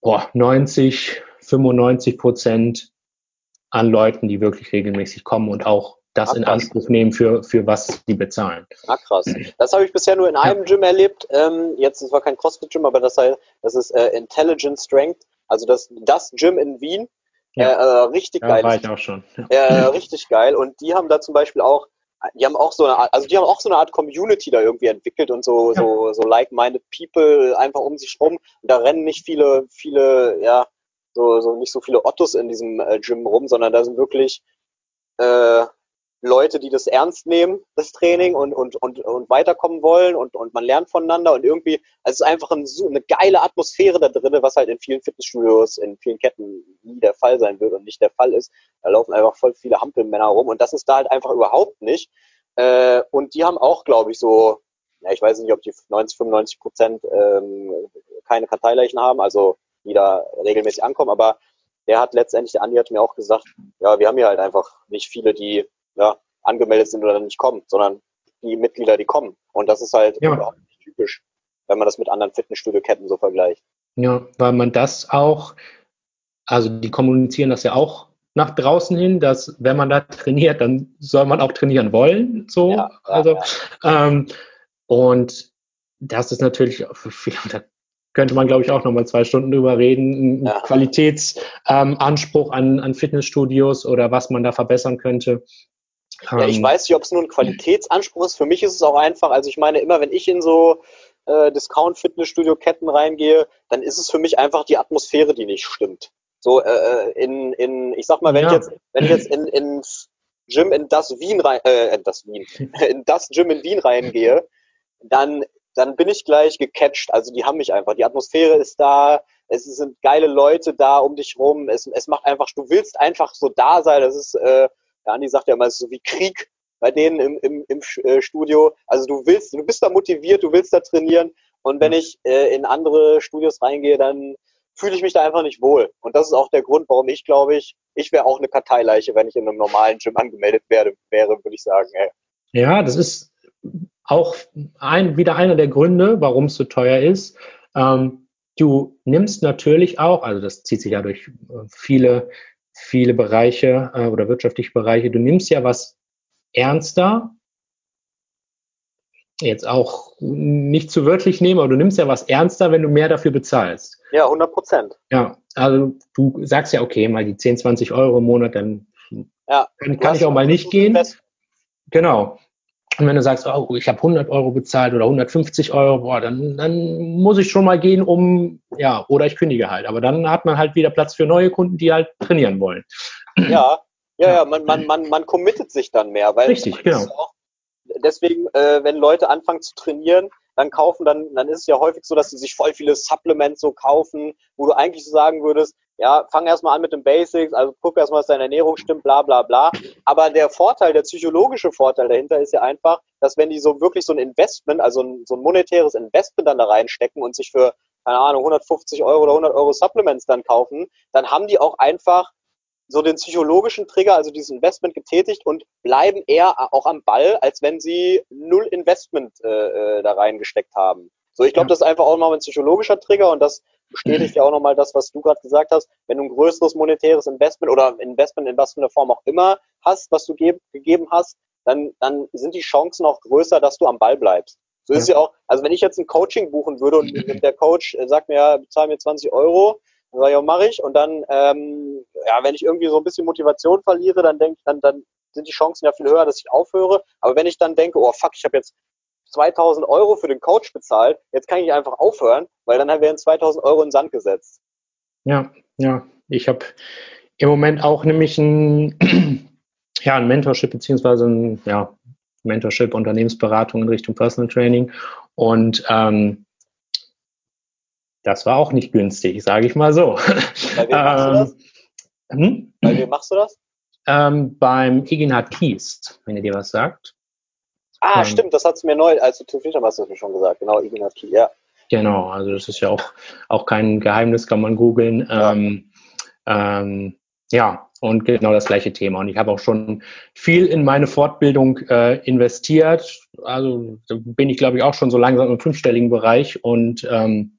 boah, 90, 95 Prozent an Leuten, die wirklich regelmäßig kommen und auch das Ach, in Anspruch nehmen für, für was die bezahlen. Ah, krass. Das habe ich bisher nur in einem ja. Gym erlebt. Ähm, jetzt, es war kein CrossFit-Gym, aber das, das ist äh, Intelligent Strength. Also das, das Gym in Wien. Ja. Äh, äh, richtig ja, geil. War ich auch schon. Ja. Äh, richtig geil. Und die haben da zum Beispiel auch, die haben auch so eine Art, also die haben auch so eine Art Community da irgendwie entwickelt und so, ja. so, so like-minded people einfach um sich rum. Und da rennen nicht viele, viele, ja, so, so nicht so viele Ottos in diesem äh, Gym rum, sondern da sind wirklich äh, Leute, die das ernst nehmen, das Training und, und, und, und weiterkommen wollen und, und man lernt voneinander und irgendwie, also es ist einfach ein, eine geile Atmosphäre da drin, was halt in vielen Fitnessstudios, in vielen Ketten nie der Fall sein wird und nicht der Fall ist. Da laufen einfach voll viele Hampelmänner rum und das ist da halt einfach überhaupt nicht. Äh, und die haben auch, glaube ich, so, ja, ich weiß nicht, ob die 90, 95 Prozent ähm, keine Karteileichen haben, also die da regelmäßig ankommen, aber der hat letztendlich, der Andi hat mir auch gesagt, ja, wir haben hier halt einfach nicht viele, die ja, angemeldet sind oder nicht kommen, sondern die Mitglieder, die kommen. Und das ist halt ja. überhaupt nicht typisch, wenn man das mit anderen Fitnessstudio-Ketten so vergleicht. Ja, weil man das auch, also die kommunizieren das ja auch nach draußen hin, dass wenn man da trainiert, dann soll man auch trainieren wollen. So, ja, also ja. Ähm, und das ist natürlich für viele, da könnte man, glaube ich, auch nochmal zwei Stunden drüber reden, ja. Qualitätsanspruch ähm, an, an Fitnessstudios oder was man da verbessern könnte. Ja, ich ähm, weiß nicht, ob es nur ein Qualitätsanspruch ist. Für mich ist es auch einfach, also ich meine, immer wenn ich in so äh, Discount-Fitnessstudio-Ketten reingehe, dann ist es für mich einfach die Atmosphäre, die nicht stimmt. So äh, äh in, in, ich sag mal, wenn ja. ich jetzt, wenn ich jetzt in, ins Gym in das Wien rein, äh, in das Wien, (laughs) in das Gym in Wien reingehe, dann, dann bin ich gleich gecatcht. Also die haben mich einfach. Die Atmosphäre ist da, es sind geile Leute da um dich rum. Es, es macht einfach, du willst einfach so da sein. Das ist äh, der Andi sagt ja immer, es ist so wie Krieg bei denen im, im, im äh, Studio. Also du willst, du bist da motiviert, du willst da trainieren. Und wenn ich äh, in andere Studios reingehe, dann fühle ich mich da einfach nicht wohl. Und das ist auch der Grund, warum ich glaube ich, ich wäre auch eine Karteileiche, wenn ich in einem normalen Gym angemeldet werde, wäre, würde ich sagen. Ey. Ja, das ist auch ein, wieder einer der Gründe, warum es so teuer ist. Ähm, du nimmst natürlich auch, also das zieht sich ja durch äh, viele viele Bereiche äh, oder wirtschaftliche Bereiche. Du nimmst ja was ernster, jetzt auch nicht zu wörtlich nehmen, aber du nimmst ja was ernster, wenn du mehr dafür bezahlst. Ja, 100 Prozent. Ja, also du sagst ja, okay, mal die 10, 20 Euro im Monat, dann ja, kann, kann ich auch mal nicht gehen. Genau. Und wenn du sagst, oh, ich habe 100 Euro bezahlt oder 150 Euro, boah, dann, dann muss ich schon mal gehen, um, ja, oder ich kündige halt. Aber dann hat man halt wieder Platz für neue Kunden, die halt trainieren wollen. Ja, ja, ja, man, man, man, man committet sich dann mehr, weil Richtig, genau. Auch, deswegen, äh, wenn Leute anfangen zu trainieren, dann kaufen, dann, dann ist es ja häufig so, dass sie sich voll viele Supplements so kaufen, wo du eigentlich so sagen würdest, ja, fang erstmal an mit den Basics, also guck erstmal, dass deine Ernährung stimmt, bla bla bla. Aber der Vorteil, der psychologische Vorteil dahinter ist ja einfach, dass wenn die so wirklich so ein Investment, also ein, so ein monetäres Investment dann da reinstecken und sich für, keine Ahnung, 150 Euro oder 100 Euro Supplements dann kaufen, dann haben die auch einfach so den psychologischen Trigger, also dieses Investment getätigt und bleiben eher auch am Ball, als wenn sie null Investment äh, äh da reingesteckt haben. So, ich glaube, ja. das ist einfach auch nochmal ein psychologischer Trigger und das bestätigt ja auch nochmal das, was du gerade gesagt hast. Wenn du ein größeres monetäres Investment oder Investment in was für eine Form auch immer hast, was du ge gegeben hast, dann, dann sind die Chancen auch größer, dass du am Ball bleibst. So ist ja auch, also wenn ich jetzt ein Coaching buchen würde und (clears throat) der Coach sagt mir, ja, bezahl mir 20 Euro, dann sage ich, ja, mache ich. Und dann, ähm, ja, wenn ich irgendwie so ein bisschen Motivation verliere, dann denke ich, dann, dann sind die Chancen ja viel höher, dass ich aufhöre. Aber wenn ich dann denke, oh fuck, ich habe jetzt 2000 Euro für den Coach bezahlt, jetzt kann ich einfach aufhören, weil dann werden 2000 Euro in den Sand gesetzt. Ja, ja. Ich habe im Moment auch nämlich ein, (clears throat) ja, ein Mentorship beziehungsweise ein ja, Mentorship, Unternehmensberatung in Richtung Personal Training. Und ähm, das war auch nicht günstig, sage ich mal so. Bei wem machst du (laughs) das? Ähm, hm? Bei wem machst du das? Ähm, beim Iginhard Kiest, wenn ihr dir was sagt. Ah, ähm, stimmt, das hat's mir neu, also zu Fischer hast du mir schon gesagt, genau, Ignat Kiel, ja. Genau, also das ist ja auch, auch kein Geheimnis, kann man googeln. Ja. Ähm, ähm, ja, und genau das gleiche Thema. Und ich habe auch schon viel in meine Fortbildung äh, investiert. Also da bin ich, glaube ich, auch schon so langsam im fünfstelligen Bereich. Und ähm,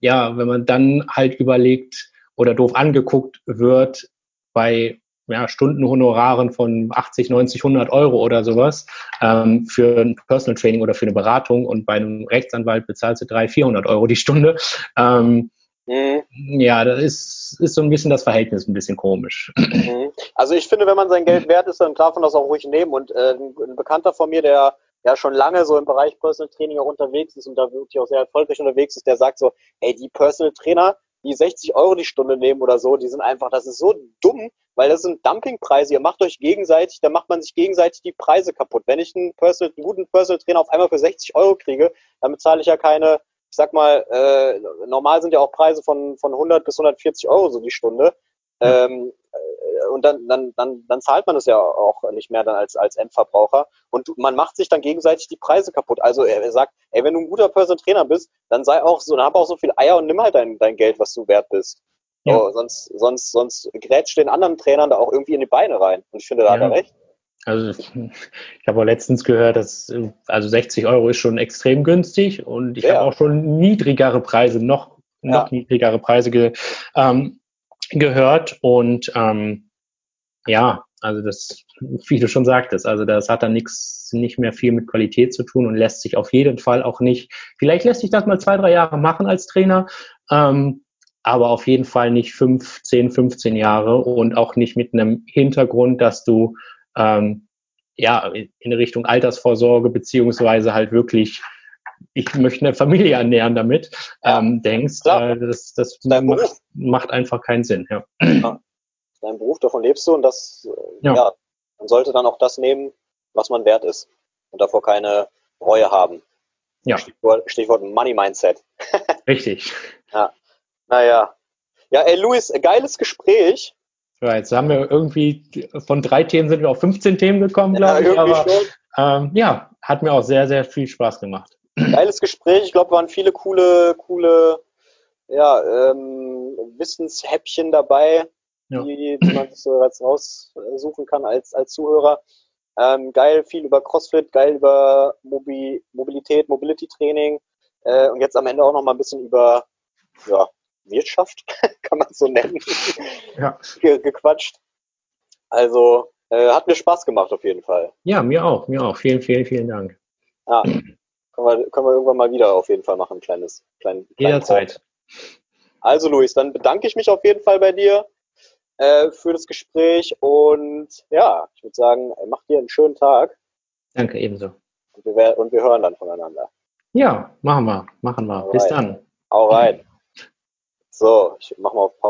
ja, wenn man dann halt überlegt oder doof angeguckt wird bei ja, Stundenhonoraren von 80, 90, 100 Euro oder sowas ähm, für ein Personal Training oder für eine Beratung und bei einem Rechtsanwalt bezahlst du 300, 400 Euro die Stunde. Ähm, mhm. Ja, das ist, ist so ein bisschen das Verhältnis ein bisschen komisch. Mhm. Also ich finde, wenn man sein Geld wert ist, dann darf man das auch ruhig nehmen. Und äh, ein Bekannter von mir, der ja schon lange so im Bereich Personal Training auch unterwegs ist und da wirklich auch sehr erfolgreich unterwegs ist, der sagt so, ey, die Personal Trainer, die 60 Euro die Stunde nehmen oder so, die sind einfach, das ist so dumm, weil das sind Dumpingpreise. Ihr macht euch gegenseitig, da macht man sich gegenseitig die Preise kaputt. Wenn ich einen, Personal, einen guten Personal Trainer auf einmal für 60 Euro kriege, dann bezahle ich ja keine, ich sag mal, äh, normal sind ja auch Preise von, von 100 bis 140 Euro so die Stunde. Ähm, äh, und dann, dann, dann, dann zahlt man es ja auch nicht mehr dann als, als Endverbraucher. Und man macht sich dann gegenseitig die Preise kaputt. Also er, er sagt, ey, wenn du ein guter Personal Trainer bist, dann sei auch so, dann hab auch so viel Eier und nimm halt dein, dein Geld, was du wert bist. Ja. So, sonst, sonst, sonst grätscht den anderen Trainern da auch irgendwie in die Beine rein. Und ich finde, da ja. hat er recht. Also ich habe auch letztens gehört, dass also 60 Euro ist schon extrem günstig und ich ja. habe auch schon niedrigere Preise, noch, noch niedrigere Preise ge, ähm, gehört und ähm, ja, also das, wie du schon sagtest, also das hat dann nichts, nicht mehr viel mit Qualität zu tun und lässt sich auf jeden Fall auch nicht, vielleicht lässt sich das mal zwei, drei Jahre machen als Trainer, ähm, aber auf jeden Fall nicht fünf, zehn, 15 Jahre und auch nicht mit einem Hintergrund, dass du ähm, ja in Richtung Altersvorsorge beziehungsweise halt wirklich ich möchte eine Familie ernähren damit, ähm, denkst, äh, das, das macht, macht, einfach keinen Sinn. Ja. ja. Dein Beruf, davon lebst du und das, äh, ja. ja, man sollte dann auch das nehmen, was man wert ist und davor keine Reue haben. Ja. Stichwort, Stichwort Money Mindset. (laughs) Richtig. Ja. Naja. Ja, ey, Luis, geiles Gespräch. Ja, jetzt haben wir irgendwie von drei Themen sind wir auf 15 Themen gekommen, glaube ja, ich. Aber ähm, ja, hat mir auch sehr, sehr viel Spaß gemacht. Geiles Gespräch. Ich glaube, waren viele coole, coole ja, ähm, Wissenshäppchen dabei, ja. die, die man sich so jetzt raussuchen kann als, als Zuhörer. Ähm, geil, viel über CrossFit, geil über Mobi Mobilität, Mobility Training äh, und jetzt am Ende auch noch mal ein bisschen über ja, Wirtschaft, (laughs) kann man so nennen, ja. Ge gequatscht. Also äh, hat mir Spaß gemacht auf jeden Fall. Ja, mir auch, mir auch. Vielen, vielen, vielen Dank. Ja, können wir, können wir irgendwann mal wieder auf jeden Fall machen, ein kleines, klein, Jederzeit. Also Luis, dann bedanke ich mich auf jeden Fall bei dir äh, für das Gespräch und ja, ich würde sagen, mach dir einen schönen Tag. Danke, ebenso. Und wir, und wir hören dann voneinander. Ja, machen wir, machen wir. Alright. Bis dann. Hau rein. So, ich mach mal auf Pause.